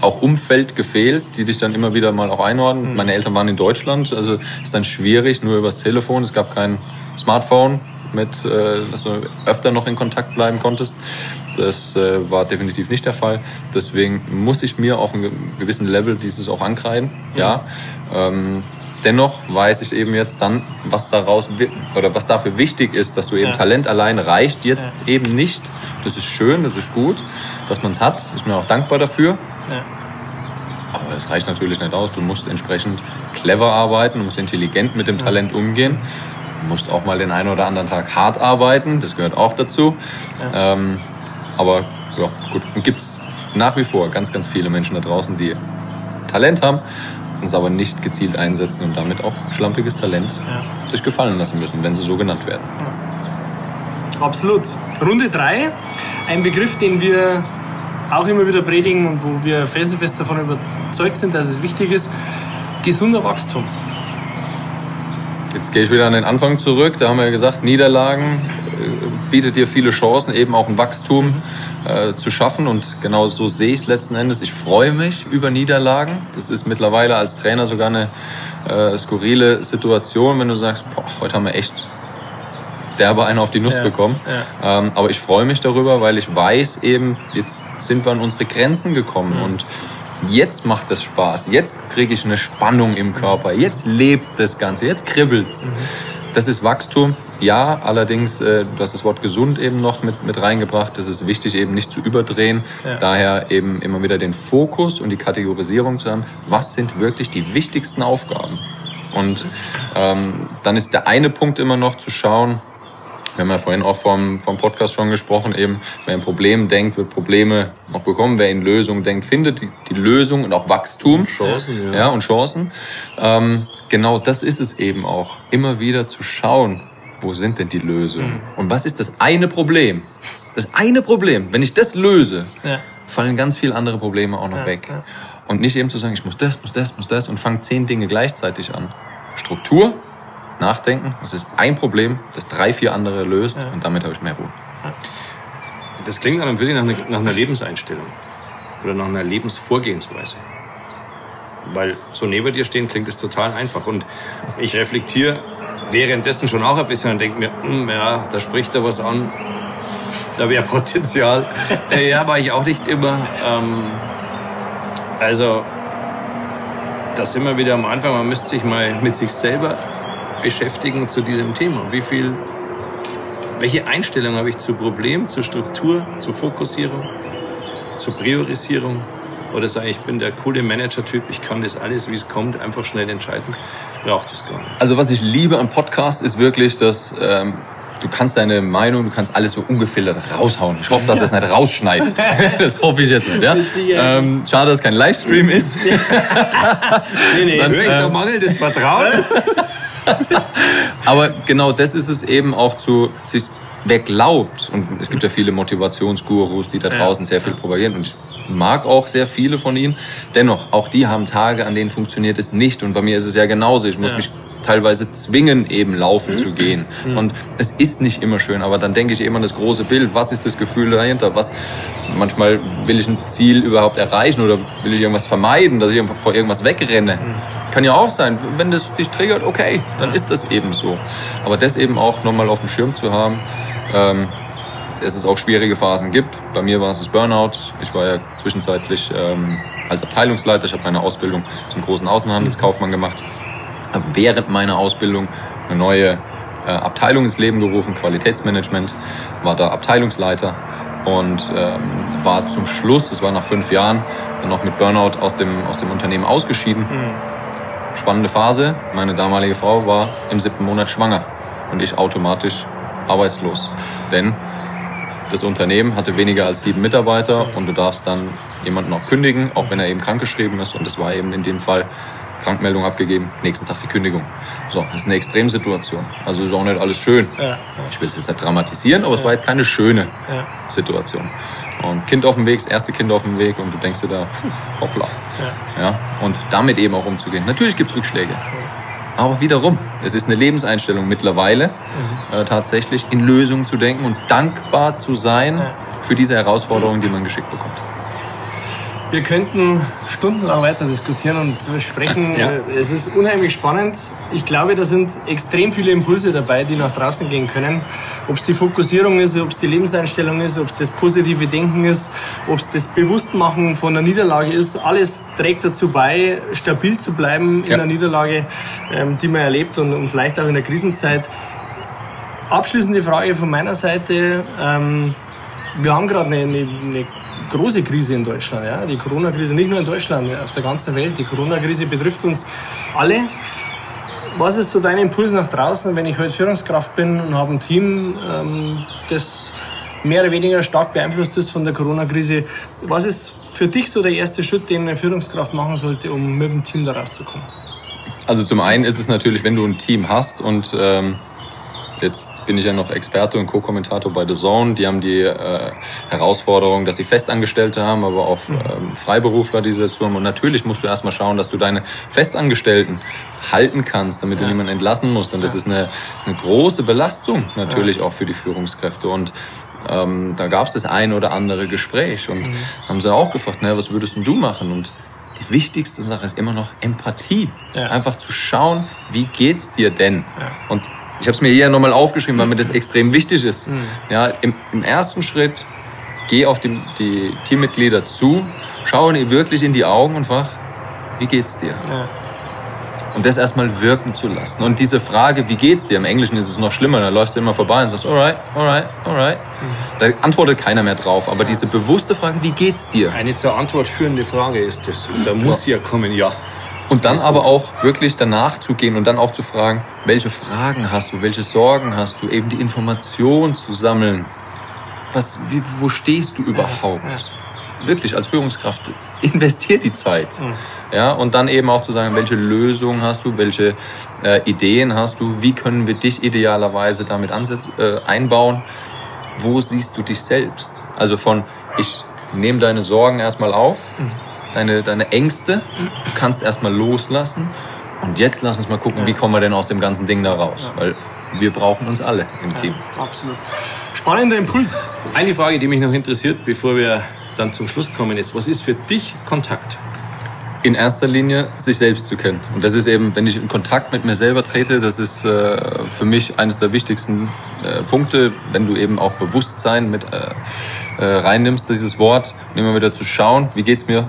B: auch Umfeld gefehlt, die dich dann immer wieder mal auch einordnen. Meine Eltern waren in Deutschland, also ist dann schwierig, nur übers Telefon. Es gab kein Smartphone, mit, äh, dass du öfter noch in Kontakt bleiben konntest. Das äh, war definitiv nicht der Fall. Deswegen muss ich mir auf einem gewissen Level dieses auch ankreiden. Ja. Ähm, dennoch weiß ich eben jetzt dann, was daraus oder was dafür wichtig ist, dass du eben
A: Ja.
B: Talent allein reicht jetzt
A: Ja.
B: eben nicht. Das ist schön, das ist gut, dass man es hat. Ist mir auch dankbar dafür.
A: Ja.
B: Aber es reicht natürlich nicht aus. Du musst entsprechend clever arbeiten, du musst intelligent mit dem Talent umgehen. Du musst auch mal den einen oder anderen Tag hart arbeiten, das gehört auch dazu. Ähm, aber ja, gut. Gibt es nach wie vor ganz, ganz viele Menschen da draußen, die Talent haben, es aber nicht gezielt einsetzen und damit auch schlampiges Talent
A: Ja.
B: sich gefallen lassen müssen, wenn sie so genannt werden.
A: Absolut. Runde 3, ein Begriff, den wir auch immer wieder predigen und wo wir felsenfest davon überzeugt sind, dass es wichtig ist, gesunder Wachstum.
B: Jetzt gehe ich wieder an den Anfang zurück. Da haben wir ja gesagt, Niederlagen äh, bietet dir viele Chancen, eben auch ein Wachstum äh, zu schaffen. Und genau so sehe ich es letzten Endes. Ich freue mich über Niederlagen. Das ist mittlerweile als Trainer sogar eine äh, skurrile Situation, wenn du sagst, boah, heute haben wir echt derbe einen auf die Nuss
A: Ja,
B: bekommen.
A: ja.
B: Ähm, aber ich freue mich darüber, weil ich weiß eben, jetzt sind wir an unsere Grenzen gekommen und jetzt macht es Spaß. Jetzt kriege ich eine Spannung im Körper. Jetzt lebt das Ganze. Jetzt kribbelt's. Das ist Wachstum. Ja, allerdings, äh, du hast das Wort gesund eben noch mit, mit reingebracht. Das ist wichtig, eben nicht zu überdrehen.
A: Ja.
B: Daher eben immer wieder den Fokus und die Kategorisierung zu haben. Was sind wirklich die wichtigsten Aufgaben? Und ähm, dann ist der eine Punkt immer noch zu schauen, wir haben ja vorhin auch vom, vom Podcast schon gesprochen, eben, wer ein Problem denkt, wird Probleme noch bekommen. Wer in Lösungen denkt, findet die, die Lösung und auch Wachstum.
C: Chancen, ja.
B: ja. und Chancen. Ähm, genau das ist es eben auch. Immer wieder zu schauen, wo sind denn die Lösungen? Und was ist das eine Problem? Das eine Problem, wenn ich das löse,
A: Ja.
B: fallen ganz viele andere Probleme auch noch
A: Ja,
B: weg. Und nicht eben zu sagen, ich muss das, muss das, muss das und fange zehn Dinge gleichzeitig an. Struktur, Nachdenken, das ist ein Problem, das drei, vier andere löst
A: Ja.
B: und damit habe ich mehr Ruhe.
C: Das klingt dann wirklich nach einer, nach einer Lebenseinstellung oder nach einer Lebensvorgehensweise. Weil so neben dir stehen klingt es total einfach. Und ich reflektiere währenddessen schon auch ein bisschen und denke mir, hm, ja, da spricht er was an, da wäre Potenzial. Ja, war ich auch nicht immer. Ähm, also das sind wir wieder am Anfang, man müsste sich mal mit sich selber beschäftigen zu diesem Thema. Wie viel, welche Einstellung habe ich zu Problem, zur Struktur, zur Fokussierung, zur Priorisierung? Oder sage ich, ich bin der coole Manager-Typ, ich kann das alles, wie es kommt, einfach schnell entscheiden. Ich brauche das gar nicht.
B: Also was ich liebe am Podcast ist wirklich, dass ähm, du kannst deine Meinung, du kannst alles so ungefiltert raushauen. Ich hoffe, dass das nicht rausschneidet. das hoffe ich jetzt nicht. Ja? Ähm, schade, dass kein Livestream ist.
C: nee, nee, Dann, höre ich ähm, mangelndes Vertrauen.
B: Aber genau das ist es eben auch zu sich wer glaubt, und es gibt ja viele Motivationsgurus, die da draußen sehr viel propagieren, und ich mag auch sehr viele von ihnen. Dennoch, auch die haben Tage, an denen funktioniert es nicht. Und bei mir ist es ja genauso. Ich muss ja. mich teilweise zwingen, eben laufen mhm. zu gehen. Mhm. Und es ist nicht immer schön, aber dann denke ich eben an das große Bild. Was ist das Gefühl dahinter? Was, manchmal will ich ein Ziel überhaupt erreichen oder will ich irgendwas vermeiden, dass ich einfach vor irgendwas wegrenne. Mhm. Kann ja auch sein. Wenn das dich triggert, okay, dann ist das eben so. Aber das eben auch nochmal auf dem Schirm zu haben, ähm, dass es auch schwierige Phasen gibt. Bei mir war es das Burnout. Ich war ja zwischenzeitlich ähm, als Abteilungsleiter. Ich habe meine Ausbildung zum großen Außenhandelskaufmann gemacht. Habe während meiner Ausbildung eine neue äh, Abteilung ins Leben gerufen, Qualitätsmanagement. War da Abteilungsleiter und ähm, war zum Schluss, das war nach fünf Jahren, dann noch mit Burnout aus dem, aus dem Unternehmen ausgeschieden. Mhm. Spannende Phase. Meine damalige Frau war im siebten Monat schwanger und ich automatisch arbeitslos. Denn das Unternehmen hatte weniger als sieben Mitarbeiter und du darfst dann jemanden auch kündigen, auch wenn er eben krankgeschrieben ist. Und das war eben in dem Fall Krankmeldung abgegeben, nächsten Tag die Kündigung. So, das ist eine Extremsituation. Also ist auch nicht alles schön. Ja, Ich will es jetzt nicht dramatisieren, aber es war jetzt keine schöne Situation. Und Kind auf dem Weg, das erste Kind auf dem Weg und du denkst dir da, hoppla. Ja. Und damit eben auch umzugehen. Natürlich gibt es Rückschläge. Aber wiederum, es ist eine Lebenseinstellung mittlerweile, mhm. äh, tatsächlich in Lösungen zu denken und dankbar zu sein ja. für diese Herausforderungen, die man geschickt bekommt.
A: Wir könnten stundenlang weiter diskutieren und sprechen. Ja. Es ist unheimlich spannend. Ich glaube, da sind extrem viele Impulse dabei, die nach draußen gehen können. Ob es die Fokussierung ist, ob es die Lebenseinstellung ist, ob es das positive Denken ist, ob es das Bewusstmachen von der Niederlage ist. Alles trägt dazu bei, stabil zu bleiben in ja. der Niederlage, ähm, die man erlebt und, und vielleicht auch in der Krisenzeit. Abschließende Frage von meiner Seite. Ähm, wir haben gerade eine, eine, eine große Krise in Deutschland. Ja? Die Corona-Krise nicht nur in Deutschland, auf der ganzen Welt. Die Corona-Krise betrifft uns alle. Was ist so dein Impuls nach draußen, wenn ich heute Führungskraft bin und habe ein Team, ähm, das mehr oder weniger stark beeinflusst ist von der Corona-Krise? Was ist für dich so der erste Schritt, den eine Führungskraft machen sollte, um mit dem Team da rauszukommen?
B: Also zum einen ist es natürlich, wenn du ein Team hast und ähm, Jetzt bin ich ja noch Experte und Co-Kommentator bei The Zone. Die haben die äh, Herausforderung, dass sie Festangestellte haben, aber auch mhm. ähm, Freiberufler, die sie dazu haben. Und natürlich musst du erstmal schauen, dass du deine Festangestellten halten kannst, damit ja. du niemanden entlassen musst. Und das ist eine, ist eine große Belastung natürlich ja. auch für die Führungskräfte. Und ähm, da gab es das ein oder andere Gespräch und mhm. haben sie auch gefragt, naja, was würdest du machen? Und die wichtigste Sache ist immer noch Empathie. Ja. Einfach zu schauen, wie geht's dir denn? Ja. Und ich habe es mir hier nochmal aufgeschrieben, weil mir das extrem wichtig ist. Mhm. Ja, im, im, ersten Schritt geh auf die, die Teammitglieder zu, schau ihnen wirklich in die Augen und frag, wie geht's dir? Ja. Und das erstmal wirken zu lassen. Und diese Frage, wie geht's dir? Im Englischen ist es noch schlimmer, da läufst du immer vorbei und sagst, alright, alright, alright. Mhm. Da antwortet keiner mehr drauf. Aber diese bewusste Frage, wie geht's dir?
C: Eine zur Antwort führende Frage ist das. Da muss ja kommen, ja.
B: Und dann aber auch wirklich danach zu gehen und dann auch zu fragen, welche Fragen hast du, welche Sorgen hast du, eben die Information zu sammeln. Was, wie, wo stehst du überhaupt? Ja, ja. Wirklich als Führungskraft investier die Zeit. Mhm. Ja, und dann eben auch zu sagen, welche Lösungen hast du, welche äh, Ideen hast du, wie können wir dich idealerweise damit ansetz, äh, einbauen, wo siehst du dich selbst? Also von, ich nehme deine Sorgen erstmal auf, mhm deine, deine Ängste. Du kannst erstmal loslassen. Und jetzt lass uns mal gucken, ja. wie kommen wir denn aus dem ganzen Ding da raus? Ja. Weil wir brauchen uns alle im ja, Team.
A: Absolut. Spannender Impuls.
C: Eine Frage, die mich noch interessiert, bevor wir dann zum Schluss kommen, ist, was ist für dich Kontakt?
B: in erster Linie sich selbst zu kennen. Und das ist eben, wenn ich in Kontakt mit mir selber trete, das ist äh, für mich eines der wichtigsten äh, Punkte, wenn du eben auch Bewusstsein mit äh, äh, reinnimmst, dieses Wort, und immer wieder zu schauen, wie geht's mir,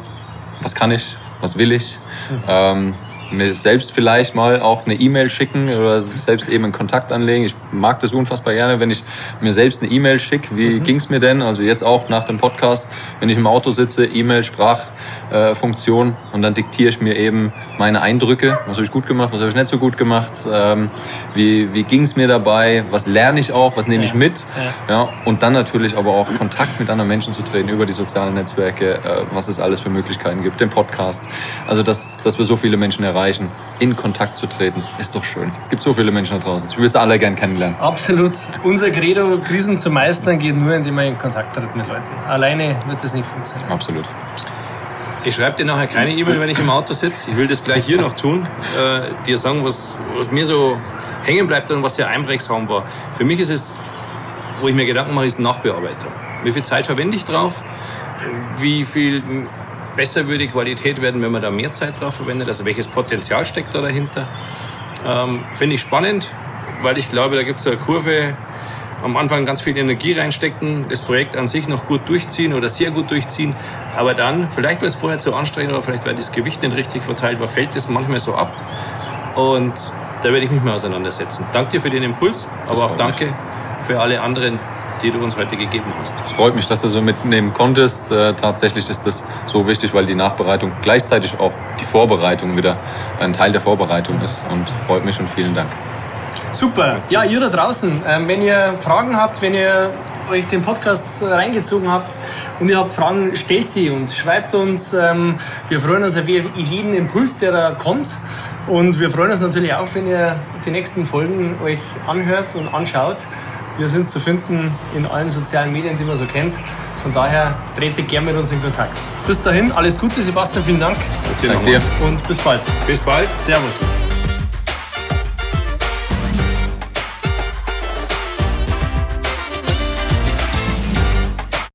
B: was kann ich, was will ich. Mhm. Ähm, mir selbst vielleicht mal auch eine E-Mail schicken oder selbst eben einen Kontakt anlegen. Ich mag das unfassbar gerne, wenn ich mir selbst eine E-Mail schicke. Wie mhm. ging's mir denn? Also jetzt auch nach dem Podcast, wenn ich im Auto sitze, E-Mail, Sprachfunktion äh, und dann diktiere ich mir eben meine Eindrücke. Was habe ich gut gemacht, was habe ich nicht so gut gemacht? Ähm, wie wie ging's mir dabei? Was lerne ich auch? Was nehme ich mit? Ja. ja. Und dann natürlich aber auch Kontakt mit anderen Menschen zu treten über die sozialen Netzwerke, äh, was es alles für Möglichkeiten gibt, den Podcast. Also dass, dass wir so viele Menschen erreichen erreichen, in Kontakt zu treten. Ist doch schön. Es gibt so viele Menschen da draußen. Ich würde es alle gern kennenlernen.
A: Absolut. Unser Credo, Krisen zu meistern, geht nur, indem man in Kontakt tritt mit Leuten. Alleine wird das nicht funktionieren.
B: Absolut.
C: Ich schreibe dir nachher keine E-Mail, wenn ich im Auto sitze. Ich will das gleich hier noch tun. Äh, dir sagen, was, was mir so hängen bleibt und was sehr einprägsam war. Für mich ist es, wo ich mir Gedanken mache, ist Nachbearbeitung. Wie viel Zeit verwende ich drauf? Wie viel besser würde die Qualität werden, wenn man da mehr Zeit drauf verwendet? Also welches Potenzial steckt da dahinter? Ähm, Finde ich spannend, weil ich glaube, da gibt es eine Kurve, am Anfang ganz viel Energie reinstecken, das Projekt an sich noch gut durchziehen oder sehr gut durchziehen, aber dann, vielleicht war es vorher zu anstrengend oder vielleicht weil das Gewicht nicht richtig verteilt war, fällt es manchmal so ab und da werde ich mich mal auseinandersetzen. Danke dir für den Impuls, aber auch danke für alle anderen, die du uns heute gegeben hast.
B: Es freut mich, dass du so mitnehmen konntest. Äh, tatsächlich ist das so wichtig, weil die Nachbereitung gleichzeitig auch die Vorbereitung wieder ein Teil der Vorbereitung ist. Und freut mich und vielen Dank.
A: Super. Ja, ihr da draußen, ähm, wenn ihr Fragen habt, wenn ihr euch den Podcast reingezogen habt und ihr habt Fragen, stellt sie uns, schreibt uns. Ähm, wir freuen uns auf jeden Impuls, der da kommt. Und wir freuen uns natürlich auch, wenn ihr die nächsten Folgen euch anhört und anschaut. Wir sind zu finden in allen sozialen Medien, die man so kennt. Von daher trete gerne mit uns in Kontakt. Bis dahin, alles Gute, Sebastian, vielen Dank.
B: Danke dir.
A: Und bis bald.
C: Bis bald.
A: Servus.